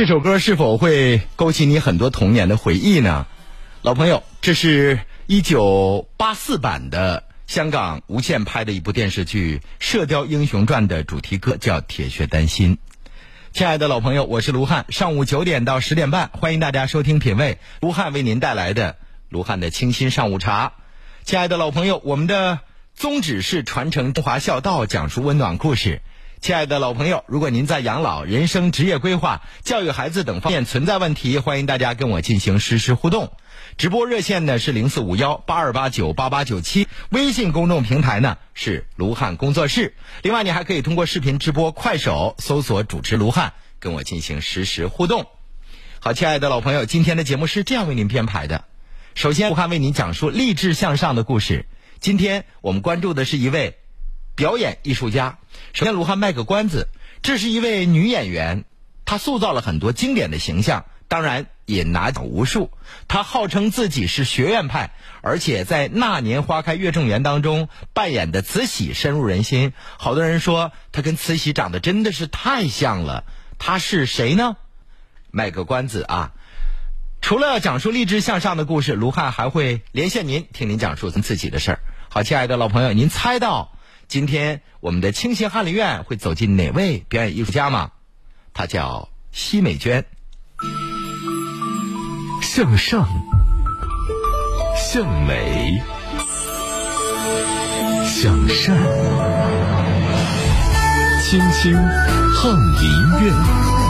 这首歌是否会勾起你很多童年的回忆呢？老朋友，这是一九八四版的香港无线拍的一部电视剧《射雕英雄传》的主题歌，叫《铁血丹心》。亲爱的老朋友，我是卢汉。上午九点到十点半，欢迎大家收听品味卢汉为您带来的卢汉的清新上午茶。亲爱的老朋友，我们的宗旨是传承中华孝道，讲述温暖故事。亲爱的老朋友，如果您在养老、人生、职业规划、教育孩子等方面存在问题，欢迎大家跟我进行实时互动。直播热线呢是零四五幺八二八九八八九七，微信公众平台呢是卢汉工作室。另外，你还可以通过视频直播快手搜索主持卢汉，跟我进行实时互动。好，亲爱的老朋友，今天的节目是这样为您编排的：首先，卢汉为您讲述励志向上的故事。今天我们关注的是一位。表演艺术家，首先卢汉卖个关子，这是一位女演员，她塑造了很多经典的形象，当然也拿奖无数。她号称自己是学院派，而且在《那年花开月正圆》当中扮演的慈禧深入人心，好多人说她跟慈禧长得真的是太像了。她是谁呢？卖个关子啊！除了要讲述励志向上的故事，卢汉还会连线您，听您讲述自己的事儿。好，亲爱的老朋友，您猜到？今天我们的清新翰林院会走进哪位表演艺术家吗？他叫奚美娟。向上，向美，向善，清新翰林院。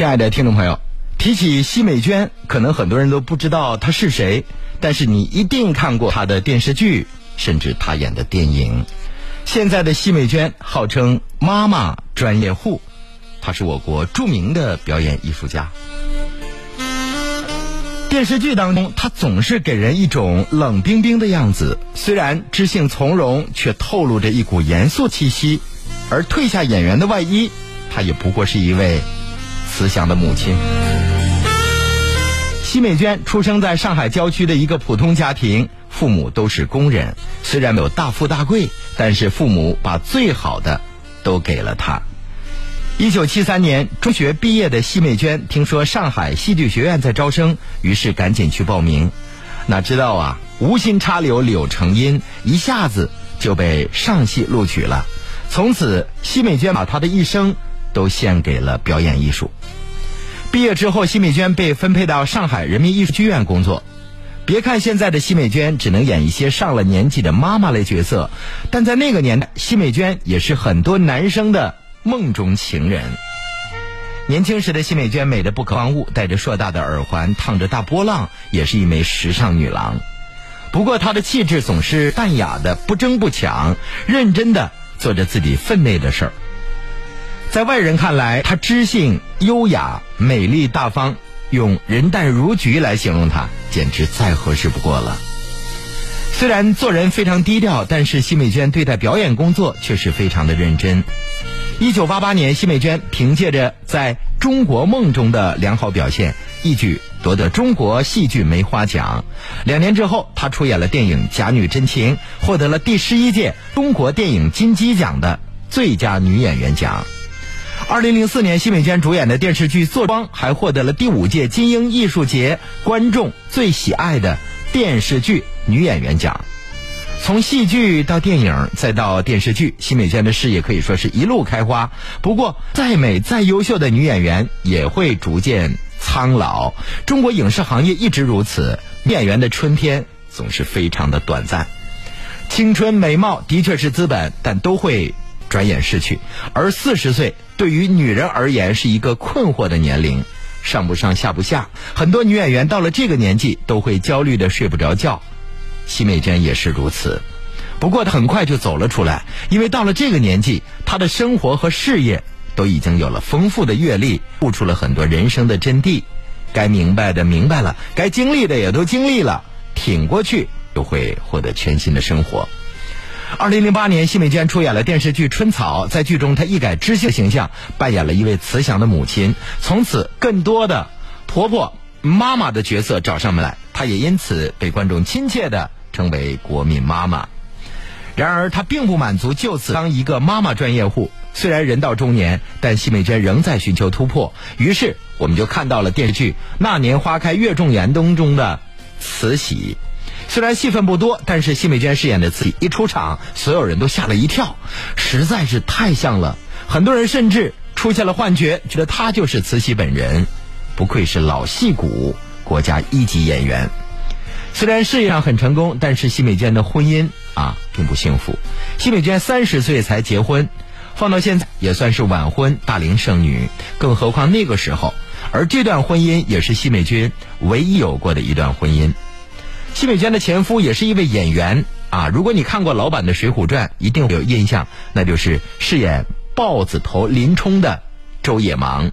亲爱的听众朋友，提起奚美娟，可能很多人都不知道她是谁，但是你一定看过她的电视剧，甚至她演的电影。现在的奚美娟号称“妈妈专业户”，她是我国著名的表演艺术家。电视剧当中，她总是给人一种冷冰冰的样子，虽然知性从容，却透露着一股严肃气息。而褪下演员的外衣，她也不过是一位。慈祥的母亲，奚美娟出生在上海郊区的一个普通家庭，父母都是工人。虽然没有大富大贵，但是父母把最好的都给了她。一九七三年中学毕业的奚美娟听说上海戏剧学院在招生，于是赶紧去报名。哪知道啊，无心插柳柳成荫，一下子就被上戏录取了。从此，奚美娟把她的一生。都献给了表演艺术。毕业之后，奚美娟被分配到上海人民艺术剧院工作。别看现在的奚美娟只能演一些上了年纪的妈妈类角色，但在那个年代，奚美娟也是很多男生的梦中情人。年轻时的奚美娟美得不可方物，戴着硕大的耳环，烫着大波浪，也是一枚时尚女郎。不过，她的气质总是淡雅的，不争不抢，认真的做着自己分内的事儿。在外人看来，她知性、优雅、美丽、大方，用人淡如菊来形容她，简直再合适不过了。虽然做人非常低调，但是奚美娟对待表演工作却是非常的认真。一九八八年，奚美娟凭借着在中国梦中的良好表现，一举夺得中国戏剧梅花奖。两年之后，她出演了电影《假女真情》，获得了第十一届中国电影金鸡奖的最佳女演员奖。二零零四年，奚美娟主演的电视剧《坐庄》还获得了第五届金鹰艺术节观众最喜爱的电视剧女演员奖。从戏剧到电影，再到电视剧，奚美娟的事业可以说是一路开花。不过，再美再优秀的女演员也会逐渐苍老。中国影视行业一直如此，演员的春天总是非常的短暂。青春美貌的确是资本，但都会。转眼逝去，而四十岁对于女人而言是一个困惑的年龄，上不上下不下。很多女演员到了这个年纪都会焦虑的睡不着觉，奚美娟也是如此。不过她很快就走了出来，因为到了这个年纪，她的生活和事业都已经有了丰富的阅历，悟出了很多人生的真谛。该明白的明白了，该经历的也都经历了，挺过去就会获得全新的生活。二零零八年，奚美娟出演了电视剧《春草》，在剧中她一改知性形象，扮演了一位慈祥的母亲。从此，更多的婆婆、妈妈的角色找上门来，她也因此被观众亲切的称为“国民妈妈”。然而，她并不满足就此当一个妈妈专业户。虽然人到中年，但奚美娟仍在寻求突破。于是，我们就看到了电视剧《那年花开月正圆》当中的慈禧。虽然戏份不多，但是奚美娟饰演的慈禧一出场，所有人都吓了一跳，实在是太像了。很多人甚至出现了幻觉，觉得她就是慈禧本人。不愧是老戏骨，国家一级演员。虽然事业上很成功，但是奚美娟的婚姻啊并不幸福。奚美娟三十岁才结婚，放到现在也算是晚婚大龄剩女，更何况那个时候。而这段婚姻也是奚美娟唯一有过的一段婚姻。奚美娟的前夫也是一位演员啊！如果你看过老版的《水浒传》，一定有印象，那就是饰演豹子头林冲的周野芒。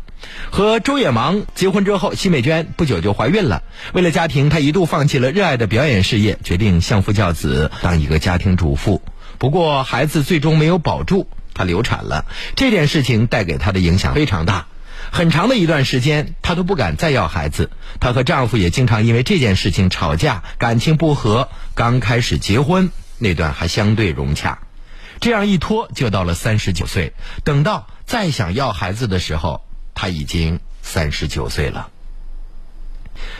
和周野芒结婚之后，奚美娟不久就怀孕了。为了家庭，她一度放弃了热爱的表演事业，决定相夫教子，当一个家庭主妇。不过，孩子最终没有保住，她流产了。这件事情带给她的影响非常大。很长的一段时间，她都不敢再要孩子。她和丈夫也经常因为这件事情吵架，感情不和。刚开始结婚那段还相对融洽，这样一拖就到了三十九岁。等到再想要孩子的时候，她已经三十九岁了。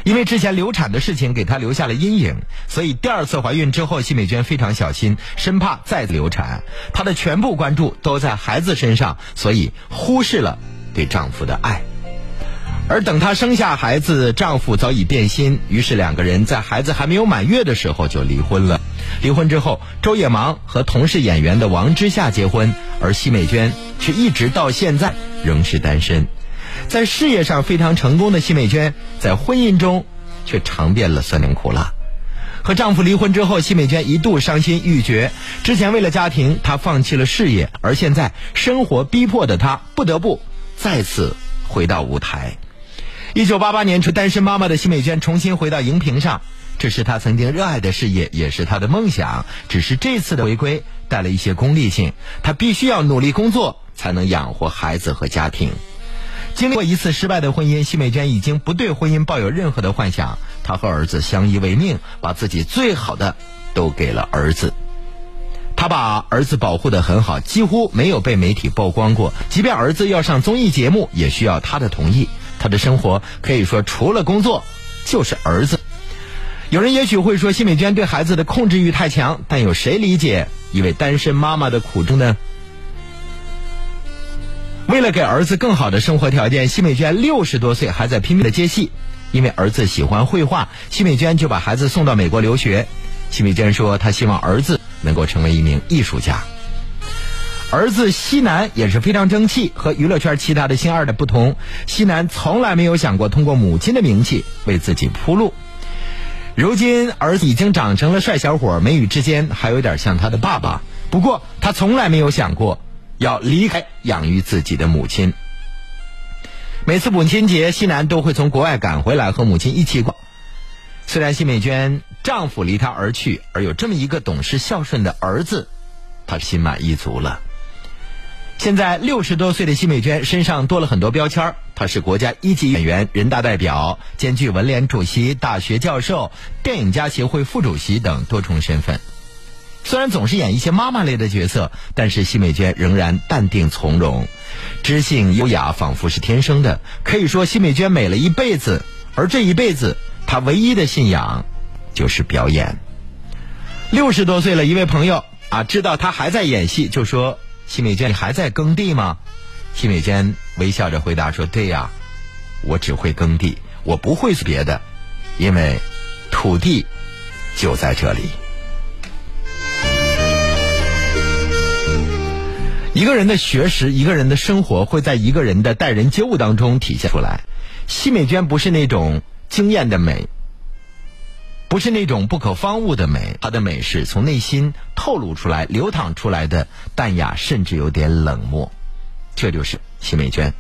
因为之前流产的事情给她留下了阴影，所以第二次怀孕之后，奚美娟非常小心，生怕再流产。她的全部关注都在孩子身上，所以忽视了。对丈夫的爱，而等她生下孩子，丈夫早已变心，于是两个人在孩子还没有满月的时候就离婚了。离婚之后，周野芒和同是演员的王之夏结婚，而奚美娟却一直到现在仍是单身。在事业上非常成功的奚美娟，在婚姻中却尝遍了酸甜苦辣。和丈夫离婚之后，奚美娟一度伤心欲绝。之前为了家庭，她放弃了事业，而现在生活逼迫的她不得不。再次回到舞台。一九八八年，出单身妈妈的奚美娟重新回到荧屏上，这是她曾经热爱的事业，也是她的梦想。只是这次的回归带了一些功利性，她必须要努力工作，才能养活孩子和家庭。经历过一次失败的婚姻，奚美娟已经不对婚姻抱有任何的幻想。她和儿子相依为命，把自己最好的都给了儿子。他把儿子保护得很好，几乎没有被媒体曝光过。即便儿子要上综艺节目，也需要他的同意。他的生活可以说除了工作就是儿子。有人也许会说，奚美娟对孩子的控制欲太强，但有谁理解一位单身妈妈的苦衷呢？为了给儿子更好的生活条件，奚美娟六十多岁还在拼命的接戏。因为儿子喜欢绘画，奚美娟就把孩子送到美国留学。奚美娟说，她希望儿子。能够成为一名艺术家，儿子西南也是非常争气。和娱乐圈其他的星二代不同，西南从来没有想过通过母亲的名气为自己铺路。如今儿子已经长成了帅小伙，眉宇之间还有点像他的爸爸。不过他从来没有想过要离开养育自己的母亲。每次母亲节，西南都会从国外赶回来和母亲一起过。虽然奚美娟丈夫离她而去，而有这么一个懂事孝顺的儿子，她心满意足了。现在六十多岁的奚美娟身上多了很多标签她是国家一级演员、人大代表，兼具文联主席、大学教授、电影家协会副主席等多重身份。虽然总是演一些妈妈类的角色，但是奚美娟仍然淡定从容，知性优雅，仿佛是天生的。可以说，奚美娟美了一辈子，而这一辈子。他唯一的信仰就是表演。六十多岁了，一位朋友啊，知道他还在演戏，就说：“奚美娟，你还在耕地吗？”奚美娟微笑着回答说：“对呀，我只会耕地，我不会别的，因为土地就在这里。”一个人的学识，一个人的生活，会在一个人的待人接物当中体现出来。奚美娟不是那种。惊艳的美，不是那种不可方物的美，它的美是从内心透露出来、流淌出来的淡雅，甚至有点冷漠。这就是奚美娟。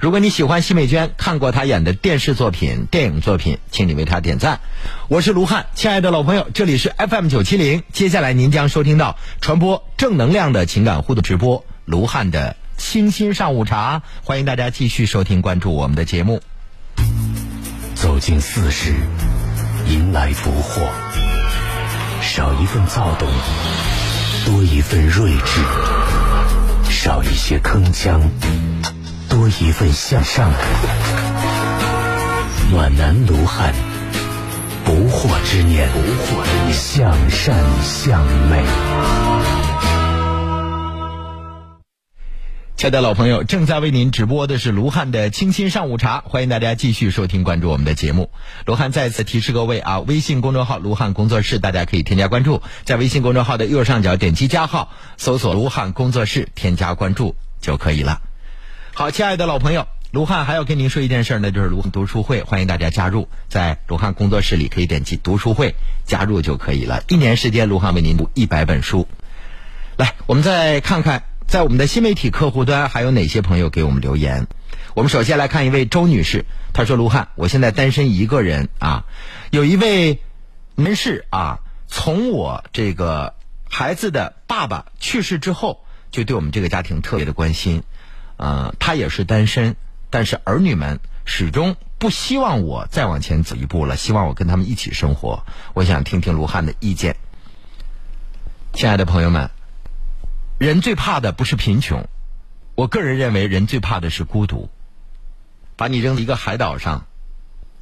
如果你喜欢奚美娟，看过她演的电视作品、电影作品，请你为她点赞。我是卢汉，亲爱的老朋友，这里是 FM 九七零，接下来您将收听到传播正能量的情感互动直播，卢汉的清新上午茶，欢迎大家继续收听关注我们的节目。走进四十，迎来不惑，少一份躁动，多一份睿智；少一些铿锵，多一份向上。暖男卢汉，不惑之年，不惑之年，向善向美。亲爱的老朋友，正在为您直播的是卢汉的清新上午茶，欢迎大家继续收听关注我们的节目。卢汉再次提示各位啊，微信公众号“卢汉工作室”，大家可以添加关注，在微信公众号的右上角点击加号，搜索“卢汉工作室”，添加关注就可以了。好，亲爱的老朋友，卢汉还要跟您说一件事儿呢，就是卢汉读书会，欢迎大家加入，在卢汉工作室里可以点击读书会加入就可以了。一年时间，卢汉为您读一百本书。来，我们再看看。在我们的新媒体客户端，还有哪些朋友给我们留言？我们首先来看一位周女士，她说：“卢汉，我现在单身一个人啊，有一位男士啊，从我这个孩子的爸爸去世之后，就对我们这个家庭特别的关心。呃，他也是单身，但是儿女们始终不希望我再往前走一步了，希望我跟他们一起生活。我想听听卢汉的意见。亲爱的朋友们。”人最怕的不是贫穷，我个人认为人最怕的是孤独。把你扔一个海岛上，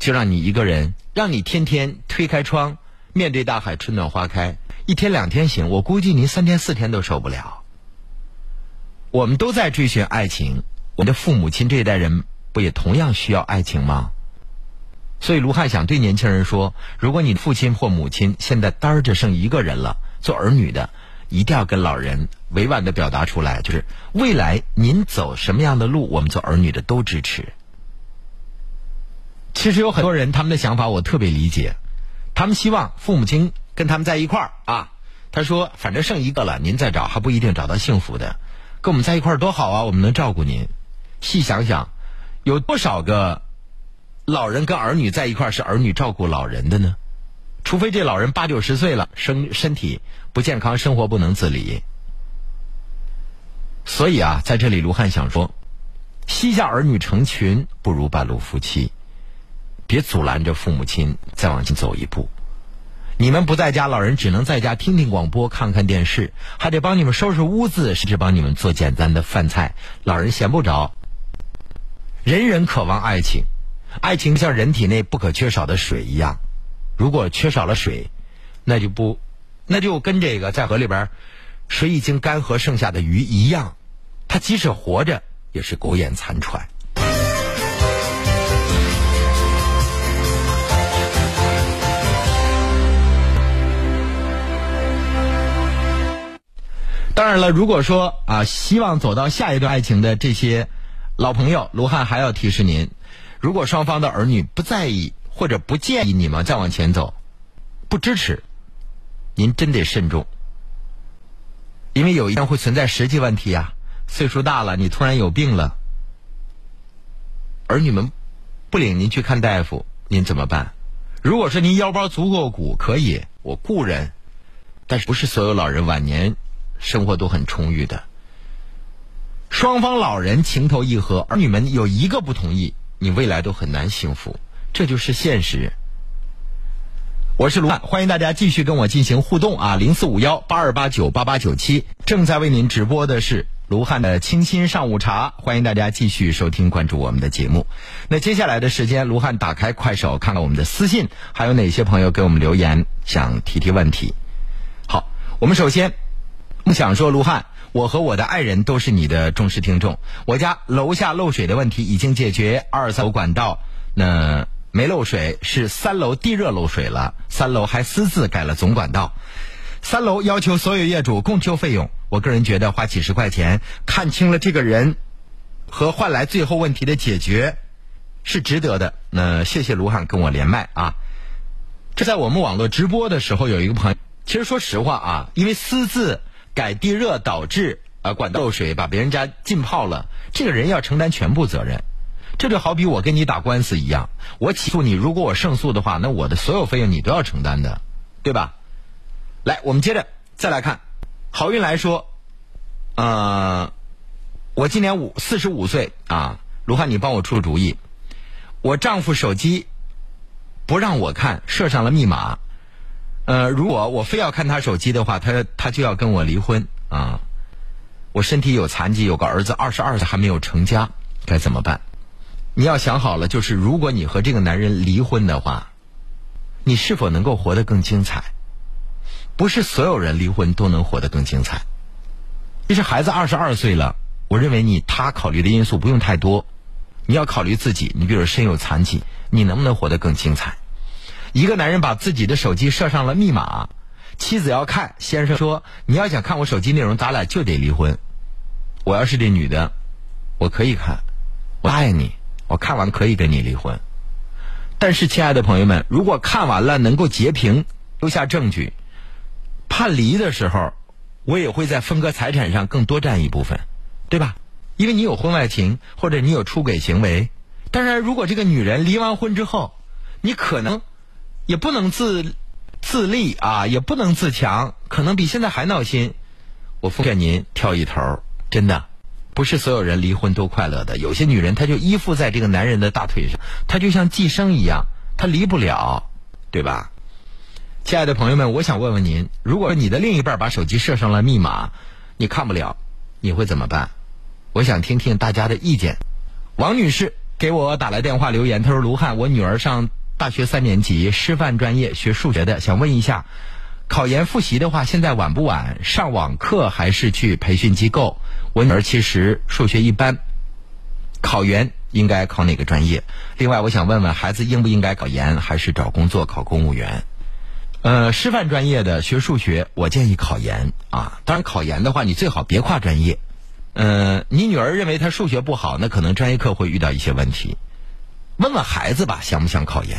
就让你一个人，让你天天推开窗，面对大海，春暖花开，一天两天行，我估计您三天四天都受不了。我们都在追寻爱情，我们的父母亲这一代人不也同样需要爱情吗？所以卢汉想对年轻人说：如果你父亲或母亲现在单着剩一个人了，做儿女的。一定要跟老人委婉的表达出来，就是未来您走什么样的路，我们做儿女的都支持。其实有很多人他们的想法我特别理解，他们希望父母亲跟他们在一块儿啊。他说：“反正剩一个了，您再找还不一定找到幸福的，跟我们在一块儿多好啊，我们能照顾您。”细想想，有多少个老人跟儿女在一块儿是儿女照顾老人的呢？除非这老人八九十岁了，身身体不健康，生活不能自理。所以啊，在这里卢汉想说：膝下儿女成群，不如半路夫妻。别阻拦着父母亲再往前走一步。你们不在家，老人只能在家听听广播，看看电视，还得帮你们收拾屋子，甚至帮你们做简单的饭菜。老人闲不着。人人渴望爱情，爱情像人体内不可缺少的水一样。如果缺少了水，那就不，那就跟这个在河里边，水已经干涸剩下的鱼一样，它即使活着也是苟延残喘。当然了，如果说啊，希望走到下一段爱情的这些老朋友，卢汉还要提示您：如果双方的儿女不在意。或者不建议你们再往前走，不支持，您真得慎重，因为有一天会存在实际问题啊。岁数大了，你突然有病了，儿女们不领您去看大夫，您怎么办？如果说您腰包足够鼓，可以，我雇人，但是不是所有老人晚年生活都很充裕的？双方老人情投意合，儿女们有一个不同意，你未来都很难幸福。这就是现实。我是卢汉，欢迎大家继续跟我进行互动啊！零四五幺八二八九八八九七，正在为您直播的是卢汉的清新上午茶，欢迎大家继续收听关注我们的节目。那接下来的时间，卢汉打开快手，看看我们的私信，还有哪些朋友给我们留言，想提提问题。好，我们首先梦想说，卢汉，我和我的爱人都是你的忠实听众。我家楼下漏水的问题已经解决，二层管道那。没漏水，是三楼地热漏水了。三楼还私自改了总管道。三楼要求所有业主共修费用。我个人觉得花几十块钱看清了这个人，和换来最后问题的解决，是值得的。那谢谢卢汉跟我连麦啊。这在我们网络直播的时候，有一个朋友，其实说实话啊，因为私自改地热导致啊管道漏水，把别人家浸泡了，这个人要承担全部责任。这就好比我跟你打官司一样，我起诉你，如果我胜诉的话，那我的所有费用你都要承担的，对吧？来，我们接着再来看，好运来说，呃，我今年五四十五岁啊，卢汉，你帮我出主意，我丈夫手机不让我看，设上了密码，呃，如果我非要看他手机的话，他他就要跟我离婚啊。我身体有残疾，有个儿子二十二岁还没有成家，该怎么办？你要想好了，就是如果你和这个男人离婚的话，你是否能够活得更精彩？不是所有人离婚都能活得更精彩。其实孩子二十二岁了，我认为你他考虑的因素不用太多，你要考虑自己。你比如身有残疾，你能不能活得更精彩？一个男人把自己的手机设上了密码，妻子要看，先生说你要想看我手机内容，咱俩就得离婚。我要是这女的，我可以看，我爱你。我看完可以跟你离婚，但是亲爱的朋友们，如果看完了能够截屏留下证据，判离的时候，我也会在分割财产上更多占一部分，对吧？因为你有婚外情或者你有出轨行为。当然，如果这个女人离完婚之后，你可能也不能自自立啊，也不能自强，可能比现在还闹心。我奉劝您跳一头，真的。不是所有人离婚都快乐的，有些女人她就依附在这个男人的大腿上，她就像寄生一样，她离不了，对吧？亲爱的朋友们，我想问问您，如果你的另一半把手机设上了密码，你看不了，你会怎么办？我想听听大家的意见。王女士给我打来电话留言，她说：“卢汉，我女儿上大学三年级，师范专业学数学的，想问一下。”考研复习的话，现在晚不晚？上网课还是去培训机构？我女儿其实数学一般，考研应该考哪个专业？另外，我想问问孩子应不应该考研，还是找工作考公务员？呃，师范专业的学数学，我建议考研啊。当然，考研的话，你最好别跨专业。嗯，你女儿认为她数学不好，那可能专业课会遇到一些问题。问问孩子吧，想不想考研？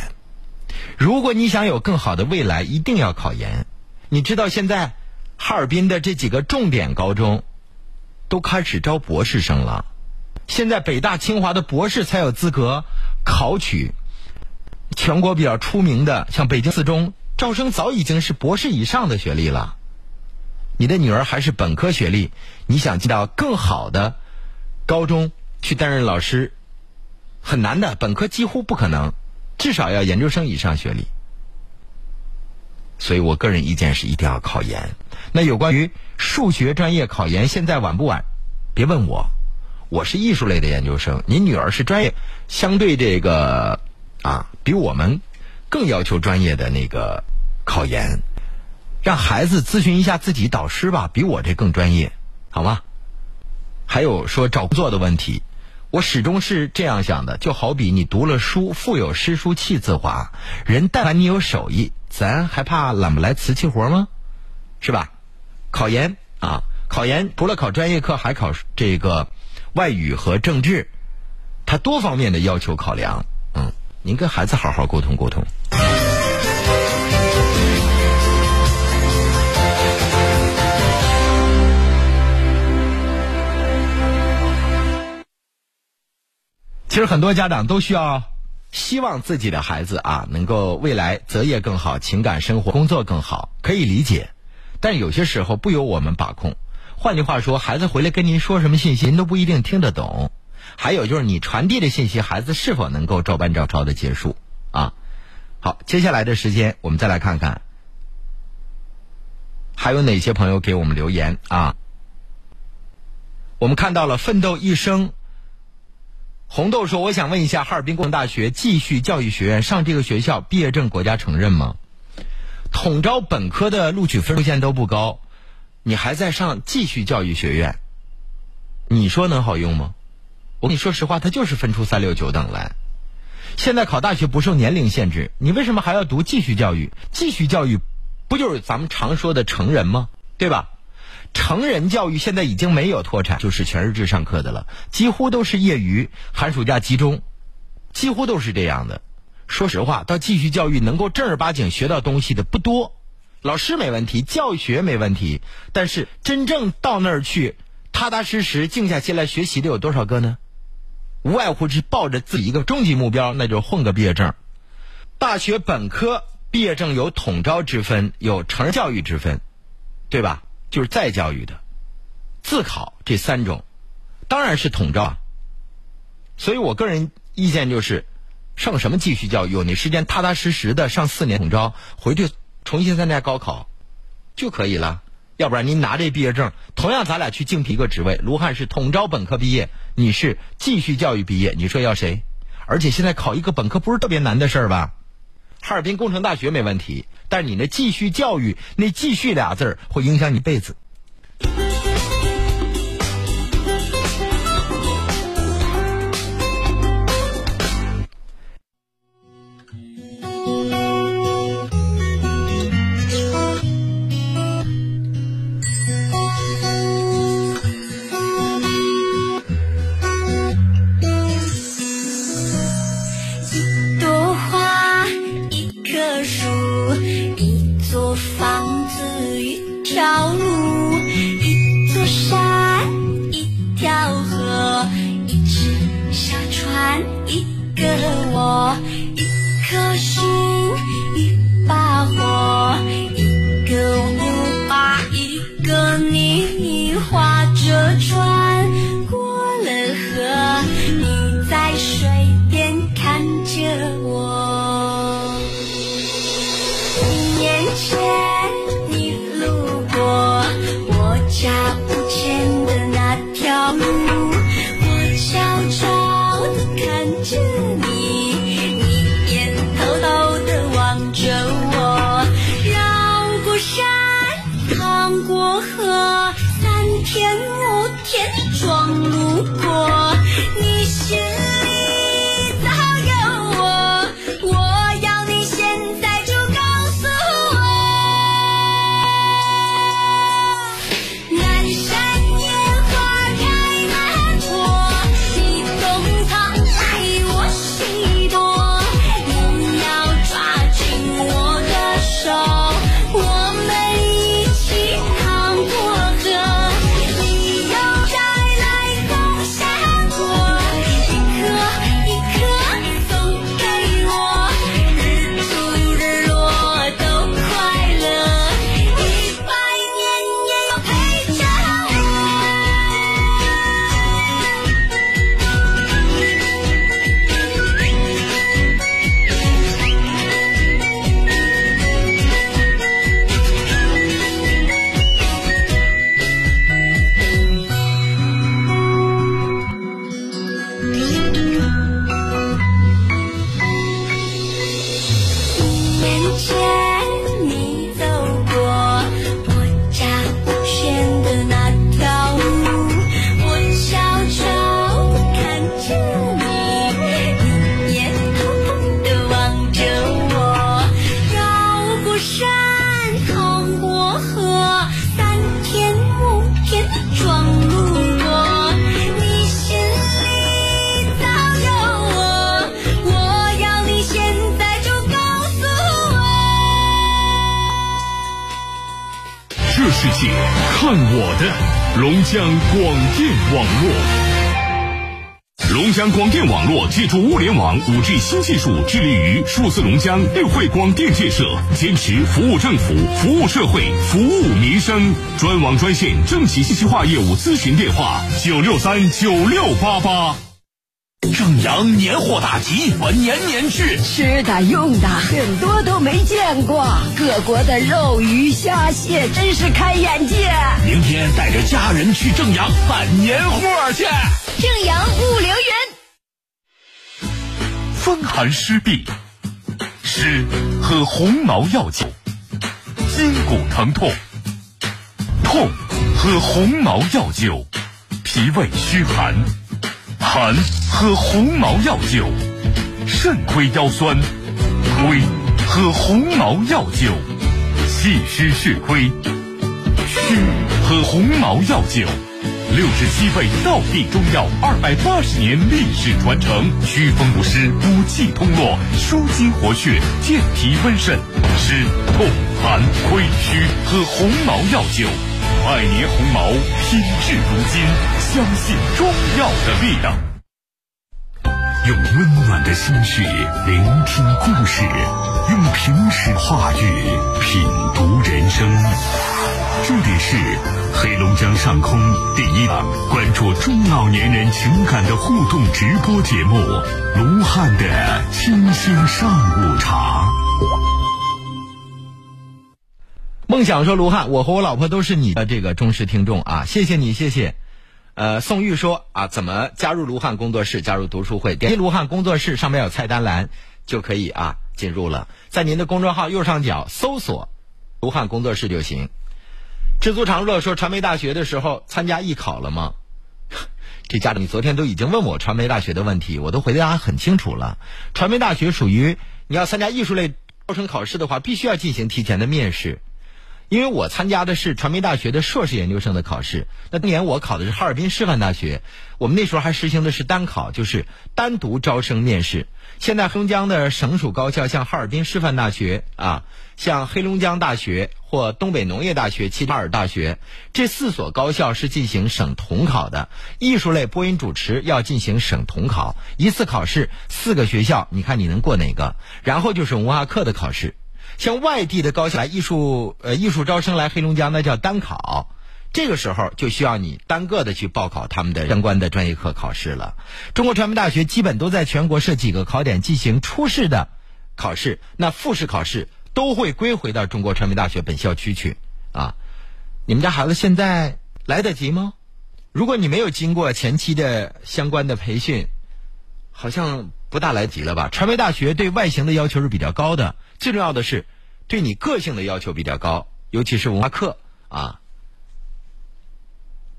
如果你想有更好的未来，一定要考研。你知道现在哈尔滨的这几个重点高中都开始招博士生了。现在北大清华的博士才有资格考取。全国比较出名的像北京四中招生早已经是博士以上的学历了。你的女儿还是本科学历，你想进到更好的高中去担任老师，很难的，本科几乎不可能，至少要研究生以上学历。所以我个人意见是一定要考研。那有关于数学专业考研现在晚不晚？别问我，我是艺术类的研究生。您女儿是专业，相对这个啊，比我们更要求专业的那个考研。让孩子咨询一下自己导师吧，比我这更专业，好吗？还有说找工作的问题，我始终是这样想的。就好比你读了书，腹有诗书气自华，人但凡你有手艺。咱还怕揽不来瓷器活吗？是吧？考研啊，考研除了考专业课，还考这个外语和政治，它多方面的要求考量。嗯，您跟孩子好好沟通沟通。其实很多家长都需要。希望自己的孩子啊，能够未来择业更好，情感生活、工作更好，可以理解。但有些时候不由我们把控。换句话说，孩子回来跟您说什么信息，您都不一定听得懂。还有就是你传递的信息，孩子是否能够照搬照抄的结束啊？好，接下来的时间我们再来看看，还有哪些朋友给我们留言啊？我们看到了奋斗一生。红豆说：“我想问一下，哈尔滨工程大学继续教育学院上这个学校毕业证国家承认吗？统招本科的录取分数线都不高，你还在上继续教育学院，你说能好用吗？我跟你说实话，他就是分出三六九等来。现在考大学不受年龄限制，你为什么还要读继续教育？继续教育不就是咱们常说的成人吗？对吧？”成人教育现在已经没有脱产，就是全日制上课的了，几乎都是业余，寒暑假集中，几乎都是这样的。说实话，到继续教育能够正儿八经学到东西的不多。老师没问题，教学没问题，但是真正到那儿去，踏踏实实静下心来学习的有多少个呢？无外乎是抱着自己一个终极目标，那就混个毕业证。大学本科毕业证有统招之分，有成人教育之分，对吧？就是再教育的，自考这三种，当然是统招。所以我个人意见就是，上什么继续教育？有那时间踏踏实实的上四年统招，回去。重新参加高考就可以了，要不然您拿这毕业证，同样咱俩去竞聘一个职位。卢汉是统招本科毕业，你是继续教育毕业，你说要谁？而且现在考一个本科不是特别难的事儿吧？哈尔滨工程大学没问题，但是你那继续教育那“继续”俩字儿会影响你辈子。个我，一颗心，一把火，一个我，把一个你画着船。我的龙。江广电网络，龙江广电网络借助物联网、五 G 新技术，致力于数字龙江智慧广电建设，坚持服务政府、服务社会、服务民生。专网专线：政企信息化业务咨询电话：九六三九六八八。正阳年货大集，我年年去，吃的用的很多都没见过，各国的肉鱼虾蟹真是开眼界。明天带着家人去正阳办年货去。正阳物流园，风寒湿痹，湿喝红毛药酒；筋骨疼痛，痛喝红毛药酒；脾胃虚寒。寒喝红毛药酒，肾亏腰酸；亏喝红毛药酒，气虚血亏；虚喝红毛药酒，六十七味道地中药，二百八十年历史传承。祛风补湿，补气通络，舒筋活血，健脾温肾，湿痛寒亏虚，喝红毛药酒。百年鸿毛，品质如金，相信中药的力量。用温暖的心绪聆听故事，用平实话语品读人生。这里是黑龙江上空第一档关注中老年人情感的互动直播节目《卢汉的清新上午茶》。梦想说：“卢汉，我和我老婆都是你的这个忠实听众啊，谢谢你，谢谢。”呃，宋玉说：“啊，怎么加入卢汉工作室？加入读书会，点击卢汉工作室上面有菜单栏就可以啊进入了，在您的公众号右上角搜索‘卢汉工作室’就行。”知足常乐说：“传媒大学的时候参加艺考了吗？” 这家长，你昨天都已经问我传媒大学的问题，我都回答很清楚了。传媒大学属于你要参加艺术类招生考试的话，必须要进行提前的面试。因为我参加的是传媒大学的硕士研究生的考试，那当年我考的是哈尔滨师范大学，我们那时候还实行的是单考，就是单独招生面试。现在黑龙江的省属高校，像哈尔滨师范大学啊，像黑龙江大学或东北农业大学、齐齐哈尔大学这四所高校是进行省统考的。艺术类播音主持要进行省统考，一次考试四个学校，你看你能过哪个？然后就是文化课的考试。像外地的高校来艺术呃艺术招生来黑龙江，那叫单考，这个时候就需要你单个的去报考他们的相关的专业课考试了。中国传媒大学基本都在全国设几个考点进行初试的考试，那复试考试都会归回到中国传媒大学本校区去啊。你们家孩子现在来得及吗？如果你没有经过前期的相关的培训，好像不大来及了吧？传媒大学对外形的要求是比较高的。最重要的是，对你个性的要求比较高，尤其是文化课啊，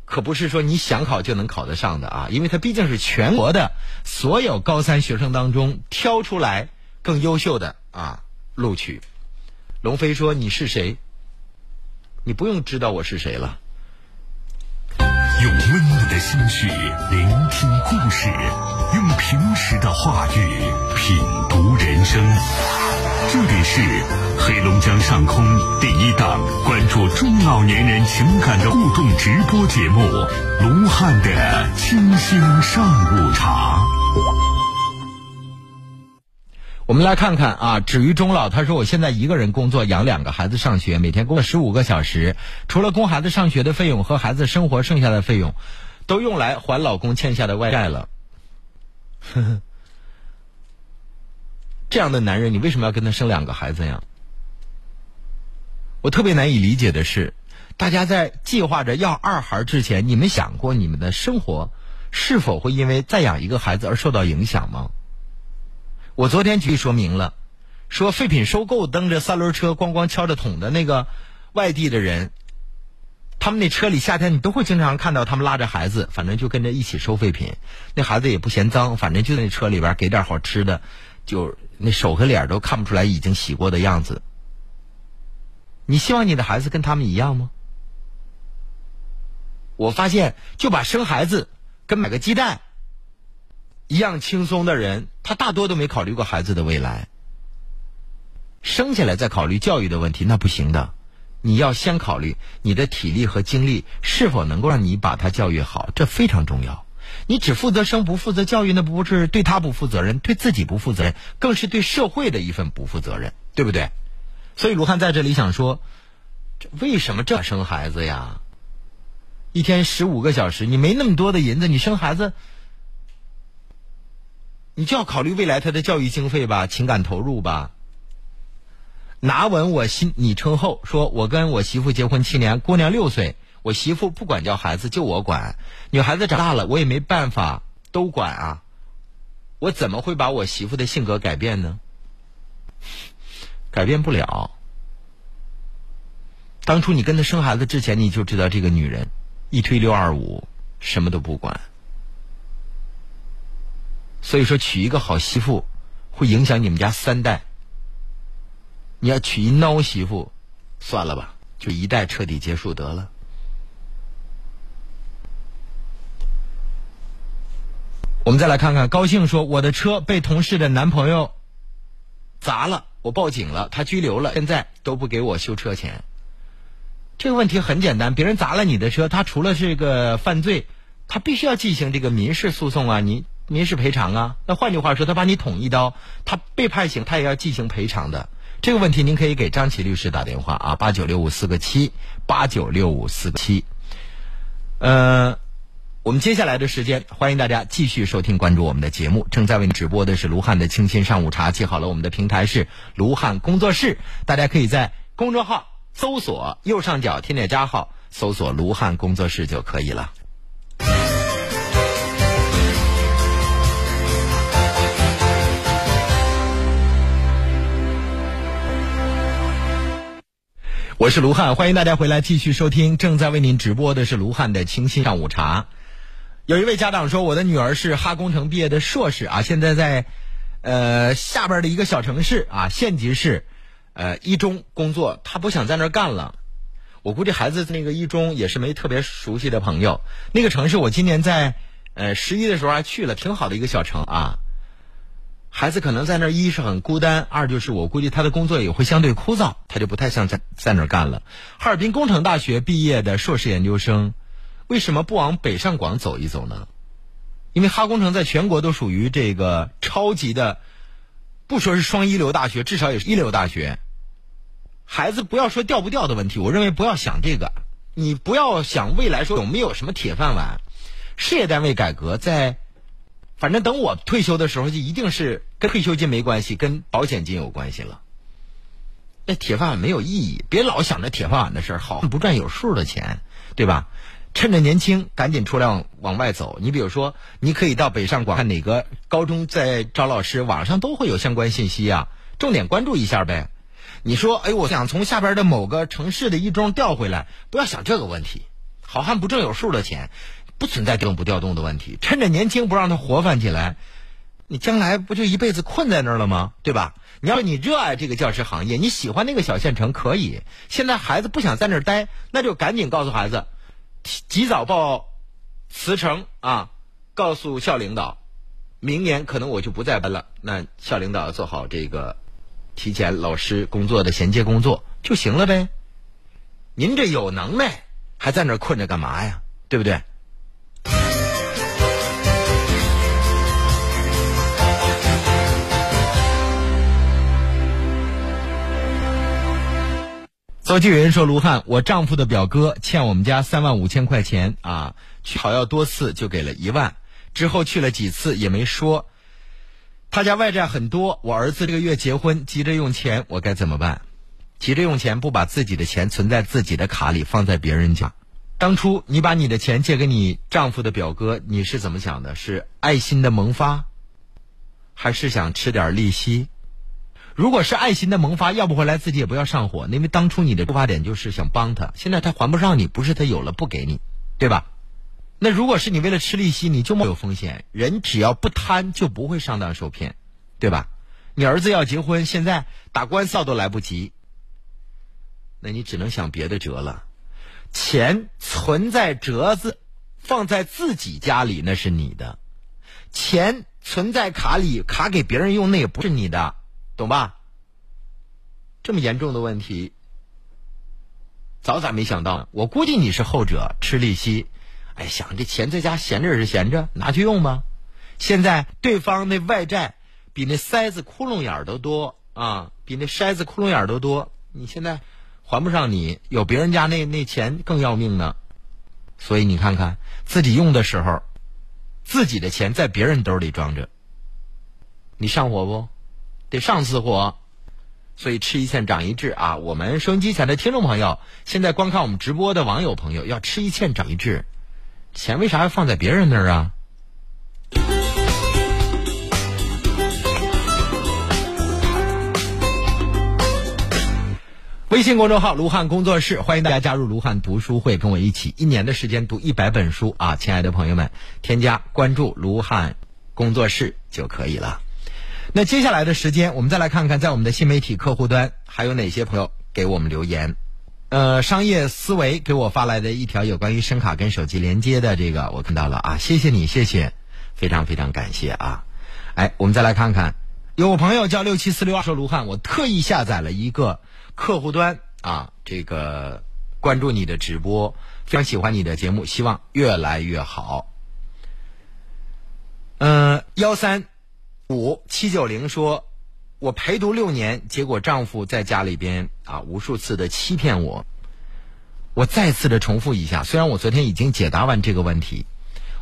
可不是说你想考就能考得上的啊，因为它毕竟是全国的所有高三学生当中挑出来更优秀的啊录取。龙飞说：“你是谁？你不用知道我是谁了。”用温暖的心绪聆听故事，用平实的话语品读人生。这里是黑龙江上空第一档关注中老年人情感的互动直播节目《卢汉的清新上午茶》。我们来看看啊，止于终老。他说：“我现在一个人工作，养两个孩子上学，每天工作十五个小时，除了供孩子上学的费用和孩子生活剩下的费用，都用来还老公欠下的外债了。”呵呵这样的男人，你为什么要跟他生两个孩子呀？我特别难以理解的是，大家在计划着要二孩之前，你们想过你们的生活是否会因为再养一个孩子而受到影响吗？我昨天举例说明了，说废品收购蹬着三轮车咣咣敲着桶的那个外地的人，他们那车里夏天你都会经常看到他们拉着孩子，反正就跟着一起收废品。那孩子也不嫌脏，反正就在那车里边给点好吃的，就那手和脸都看不出来已经洗过的样子。你希望你的孩子跟他们一样吗？我发现，就把生孩子跟买个鸡蛋。一样轻松的人，他大多都没考虑过孩子的未来。生下来再考虑教育的问题，那不行的。你要先考虑你的体力和精力是否能够让你把他教育好，这非常重要。你只负责生不负责教育，那不是对他不负责任，对自己不负责任，更是对社会的一份不负责任，对不对？所以卢汉在这里想说，为什么这生孩子呀？一天十五个小时，你没那么多的银子，你生孩子？你就要考虑未来他的教育经费吧，情感投入吧。拿稳我心，你称后说，我跟我媳妇结婚七年，姑娘六岁，我媳妇不管教孩子，就我管。女孩子长大了，我也没办法都管啊。我怎么会把我媳妇的性格改变呢？改变不了。当初你跟她生孩子之前，你就知道这个女人一推六二五，什么都不管。所以说，娶一个好媳妇会影响你们家三代。你要娶一孬媳妇，算了吧，就一代彻底结束得了。我们再来看看，高兴说我的车被同事的男朋友砸了，我报警了，他拘留了，现在都不给我修车钱。这个问题很简单，别人砸了你的车，他除了这个犯罪，他必须要进行这个民事诉讼啊，你民事赔偿啊。那换句话说，他把你捅一刀，他被判刑，他也要进行赔偿的。这个问题您可以给张琪律师打电话啊，八九六五四个七，八九六五四个七。呃，我们接下来的时间，欢迎大家继续收听关注我们的节目。正在为您直播的是卢汉的清新上午茶，记好了，我们的平台是卢汉工作室，大家可以在公众号。搜索右上角添加加号，搜索“卢汉工作室”就可以了。我是卢汉，欢迎大家回来继续收听。正在为您直播的是卢汉的清新上午茶。有一位家长说，我的女儿是哈工程毕业的硕士啊，现在在呃下边的一个小城市啊，县级市。呃，一中工作，她不想在那儿干了。我估计孩子那个一中也是没特别熟悉的朋友。那个城市，我今年在呃十一的时候还去了，挺好的一个小城啊。孩子可能在那儿，一是很孤单，二就是我估计他的工作也会相对枯燥，他就不太想在在那儿干了。哈尔滨工程大学毕业的硕士研究生，为什么不往北上广走一走呢？因为哈工程在全国都属于这个超级的，不说是双一流大学，至少也是一流大学。孩子不要说掉不掉的问题，我认为不要想这个，你不要想未来说有没有什么铁饭碗。事业单位改革在，反正等我退休的时候，就一定是跟退休金没关系，跟保险金有关系了。那铁饭碗没有意义，别老想着铁饭碗的事儿，好不赚有数的钱，对吧？趁着年轻，赶紧出来往往外走。你比如说，你可以到北上广看哪个高中在招老师，网上都会有相关信息啊，重点关注一下呗。你说，哎，我想从下边的某个城市的一中调回来，不要想这个问题。好汉不挣有数的钱，不存在调动不调动的问题。趁着年轻不让他活泛起来，你将来不就一辈子困在那儿了吗？对吧？你要你热爱这个教师行业，你喜欢那个小县城，可以。现在孩子不想在那儿待，那就赶紧告诉孩子，及早报辞呈啊，告诉校领导，明年可能我就不再班了。那校领导要做好这个。提前老师工作的衔接工作就行了呗，您这有能耐，还在那困着干嘛呀？对不对？邹继云说：“卢汉，我丈夫的表哥欠我们家三万五千块钱啊，去讨要多次就给了一万，之后去了几次也没说。”他家外债很多，我儿子这个月结婚，急着用钱，我该怎么办？急着用钱，不把自己的钱存在自己的卡里，放在别人家。当初你把你的钱借给你丈夫的表哥，你是怎么想的？是爱心的萌发，还是想吃点利息？如果是爱心的萌发，要不回来自己也不要上火，因为当初你的出发点就是想帮他，现在他还不上你，不是他有了不给你，对吧？那如果是你为了吃利息，你就没有风险。人只要不贪，就不会上当受骗，对吧？你儿子要结婚，现在打官司都来不及，那你只能想别的辙了。钱存在折子，放在自己家里那是你的；钱存在卡里，卡给别人用那也不是你的，懂吧？这么严重的问题，早咋没想到呢？我估计你是后者，吃利息。哎，想这钱在家闲着也是闲着，拿去用吧。现在对方那外债比那筛子窟窿眼儿都多啊，比那筛子窟窿眼儿都多。你现在还不上，你有别人家那那钱更要命呢。所以你看看自己用的时候，自己的钱在别人兜里装着，你上火不？得上次火。所以吃一堑长一智啊！我们收音机前的听众朋友，现在观看我们直播的网友朋友，要吃一堑长一智。钱为啥要放在别人那儿啊？微信公众号“卢汉工作室”，欢迎大家加入卢汉读书会，跟我一起一年的时间读一百本书啊！亲爱的朋友们，添加关注“卢汉工作室”就可以了。那接下来的时间，我们再来看看，在我们的新媒体客户端还有哪些朋友给我们留言。呃，商业思维给我发来的一条有关于声卡跟手机连接的这个，我看到了啊，谢谢你，谢谢。非常非常感谢啊！哎，我们再来看看，有朋友叫六七四六二说卢汉，我特意下载了一个客户端啊，这个关注你的直播，非常喜欢你的节目，希望越来越好。嗯，幺三五七九零说，我陪读六年，结果丈夫在家里边啊无数次的欺骗我。我再次的重复一下，虽然我昨天已经解答完这个问题，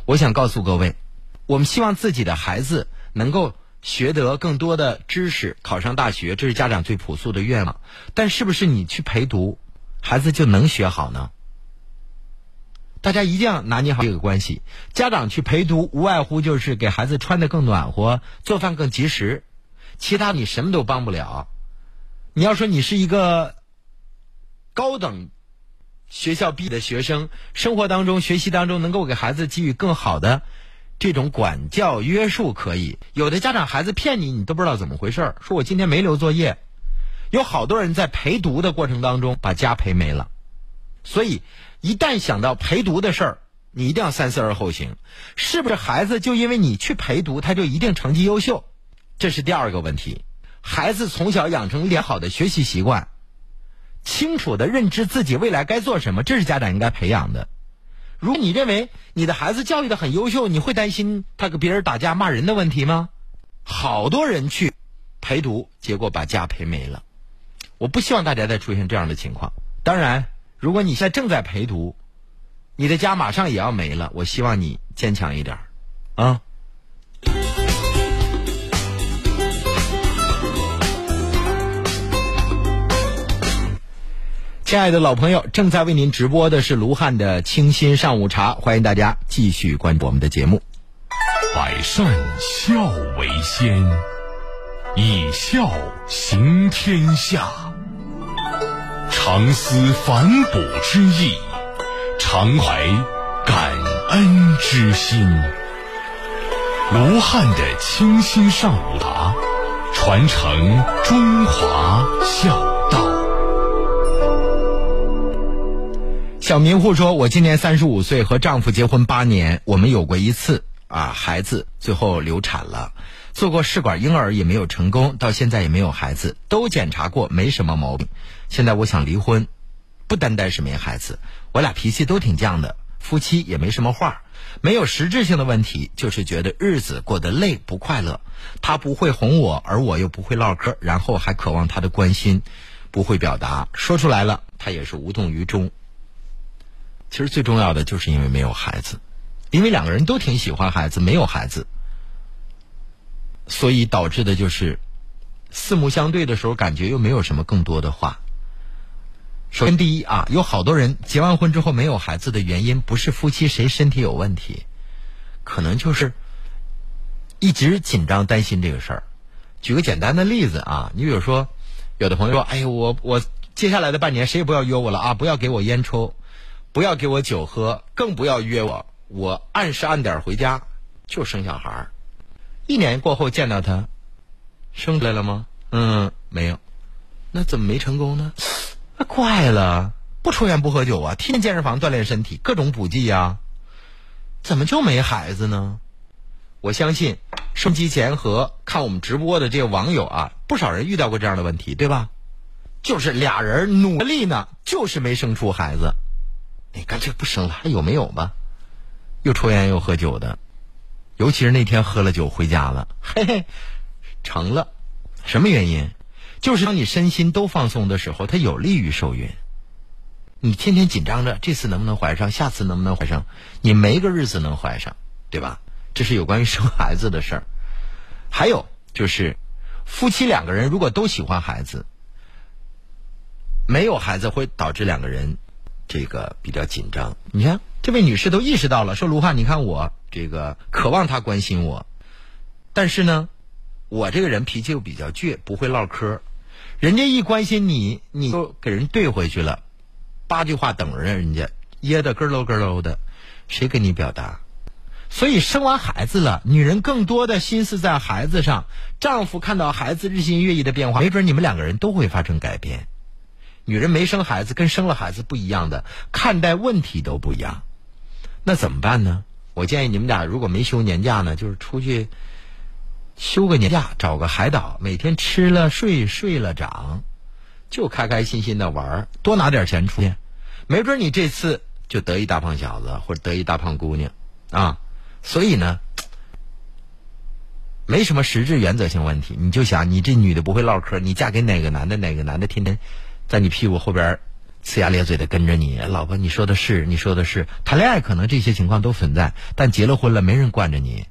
我想告诉各位，我们希望自己的孩子能够学得更多的知识，考上大学，这是家长最朴素的愿望。但是不是你去陪读，孩子就能学好呢？大家一定要拿捏好这个关系。家长去陪读，无外乎就是给孩子穿的更暖和，做饭更及时，其他你什么都帮不了。你要说你是一个高等。学校毕业的学生，生活当中、学习当中，能够给孩子给予更好的这种管教约束，可以。有的家长孩子骗你，你都不知道怎么回事儿说我今天没留作业。有好多人在陪读的过程当中把家陪没了。所以，一旦想到陪读的事儿，你一定要三思而后行。是不是孩子就因为你去陪读，他就一定成绩优秀？这是第二个问题。孩子从小养成良好的学习习惯。清楚的认知自己未来该做什么，这是家长应该培养的。如果你认为你的孩子教育的很优秀，你会担心他跟别人打架骂人的问题吗？好多人去陪读，结果把家陪没了。我不希望大家再出现这样的情况。当然，如果你现在正在陪读，你的家马上也要没了，我希望你坚强一点，啊。亲爱的老朋友，正在为您直播的是卢汉的清新上午茶，欢迎大家继续关注我们的节目。百善孝为先，以孝行天下。常思反哺之意，常怀感恩之心。卢汉的清新上午茶，传承中华孝道。小明户说：“我今年三十五岁，和丈夫结婚八年，我们有过一次啊孩子，最后流产了，做过试管婴儿也没有成功，到现在也没有孩子，都检查过没什么毛病。现在我想离婚，不单单是没孩子，我俩脾气都挺犟的，夫妻也没什么话，没有实质性的问题，就是觉得日子过得累不快乐。他不会哄我，而我又不会唠嗑，然后还渴望他的关心，不会表达，说出来了他也是无动于衷。”其实最重要的就是因为没有孩子，因为两个人都挺喜欢孩子，没有孩子，所以导致的就是四目相对的时候，感觉又没有什么更多的话。首先，第一啊，有好多人结完婚之后没有孩子的原因，不是夫妻谁身体有问题，可能就是一直紧张担心这个事儿。举个简单的例子啊，你比如说，有的朋友说：“哎呦，我我接下来的半年谁也不要约我了啊，不要给我烟抽。”不要给我酒喝，更不要约我。我按时按点回家，就生小孩儿。一年过后见到他，生出来了吗？嗯，没有。那怎么没成功呢？怪了，不抽烟不喝酒啊，天天健身房锻炼身体，各种补剂呀，怎么就没孩子呢？我相信收机前和看我们直播的这个网友啊，不少人遇到过这样的问题，对吧？就是俩人努力呢，就是没生出孩子。你干脆不生了，还有没有吧？又抽烟又喝酒的，尤其是那天喝了酒回家了，嘿嘿，成了。什么原因？就是当你身心都放松的时候，它有利于受孕。你天天紧张着，这次能不能怀上？下次能不能怀上？你没个日子能怀上，对吧？这是有关于生孩子的事儿。还有就是，夫妻两个人如果都喜欢孩子，没有孩子会导致两个人。这个比较紧张，你看这位女士都意识到了，说卢汉，你看我这个渴望他关心我，但是呢，我这个人脾气又比较倔，不会唠嗑，人家一关心你，你就给人怼回去了，八句话等着人家噎得咯咯咯喽的，谁跟你表达？所以生完孩子了，女人更多的心思在孩子上，丈夫看到孩子日新月异的变化，没准你们两个人都会发生改变。女人没生孩子跟生了孩子不一样的，看待问题都不一样，那怎么办呢？我建议你们俩如果没休年假呢，就是出去休个年假，找个海岛，每天吃了睡，睡了长，就开开心心的玩儿，多拿点钱出去，没准你这次就得一大胖小子，或者得一大胖姑娘啊。所以呢，没什么实质原则性问题。你就想，你这女的不会唠嗑，你嫁给哪个男的，哪个男的天天在你屁股后边呲牙咧嘴的跟着你，老婆，你说的是，你说的是。谈恋爱可能这些情况都存在，但结了婚了，没人惯着你，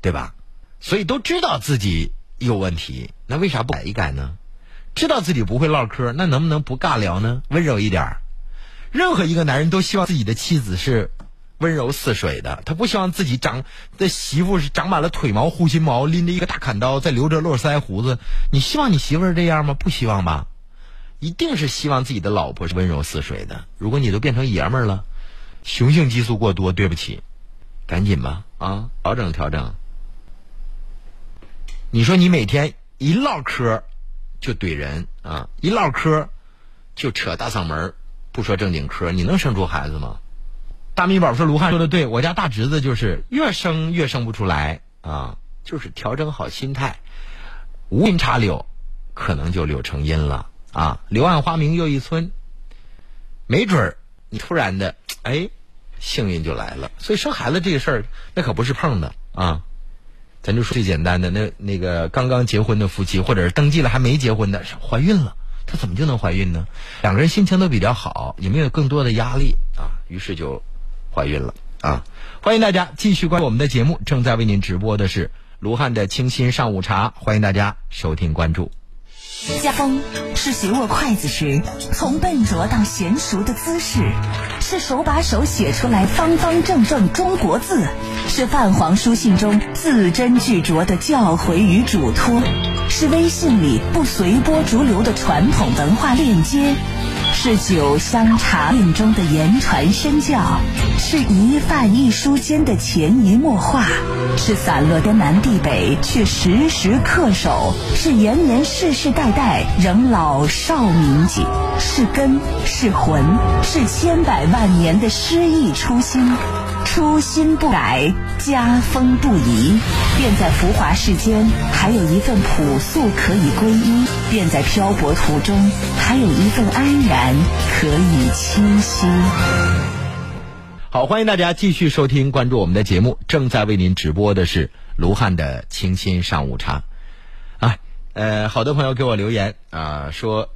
对吧？所以都知道自己有问题，那为啥不改一改呢？知道自己不会唠嗑，那能不能不尬聊呢？温柔一点。任何一个男人都希望自己的妻子是。温柔似水的，他不希望自己长的媳妇是长满了腿毛、护心毛，拎着一个大砍刀，再留着络腮胡子。你希望你媳妇儿这样吗？不希望吧？一定是希望自己的老婆是温柔似水的。如果你都变成爷们儿了，雄性激素过多，对不起，赶紧吧啊，调整调整。你说你每天一唠嗑就怼人啊，一唠嗑就扯大嗓门，不说正经嗑，你能生出孩子吗？大米宝说：“卢汉说的对，我家大侄子就是越生越生不出来啊，就是调整好心态，无心插柳，可能就柳成荫了啊。柳暗花明又一村，没准儿你突然的哎，幸运就来了。所以生孩子这个事儿，那可不是碰的啊。咱就说最简单的，那那个刚刚结婚的夫妻，或者是登记了还没结婚的，怀孕了，她怎么就能怀孕呢？两个人心情都比较好，也没有更多的压力啊，于是就。”怀孕了啊！欢迎大家继续关注我们的节目，正在为您直播的是卢汉的清新上午茶，欢迎大家收听关注。家风是学握筷子时从笨拙到娴熟的姿势，是手把手写出来方方正正中国字，是泛黄书信中字斟句酌的教诲与嘱托，是微信里不随波逐流的传统文化链接。是酒香茶韵中的言传身教，是一饭一书间的潜移默化，是散落天南地北却时时恪守，是延年世世代代仍老少铭记，是根是魂，是千百万年的诗意初心。初心不改，家风不移，便在浮华世间还有一份朴素可以皈依；便在漂泊途中还有一份安然可以清晰。好，欢迎大家继续收听、关注我们的节目。正在为您直播的是卢汉的清新上午茶。呃，好多朋友给我留言啊，说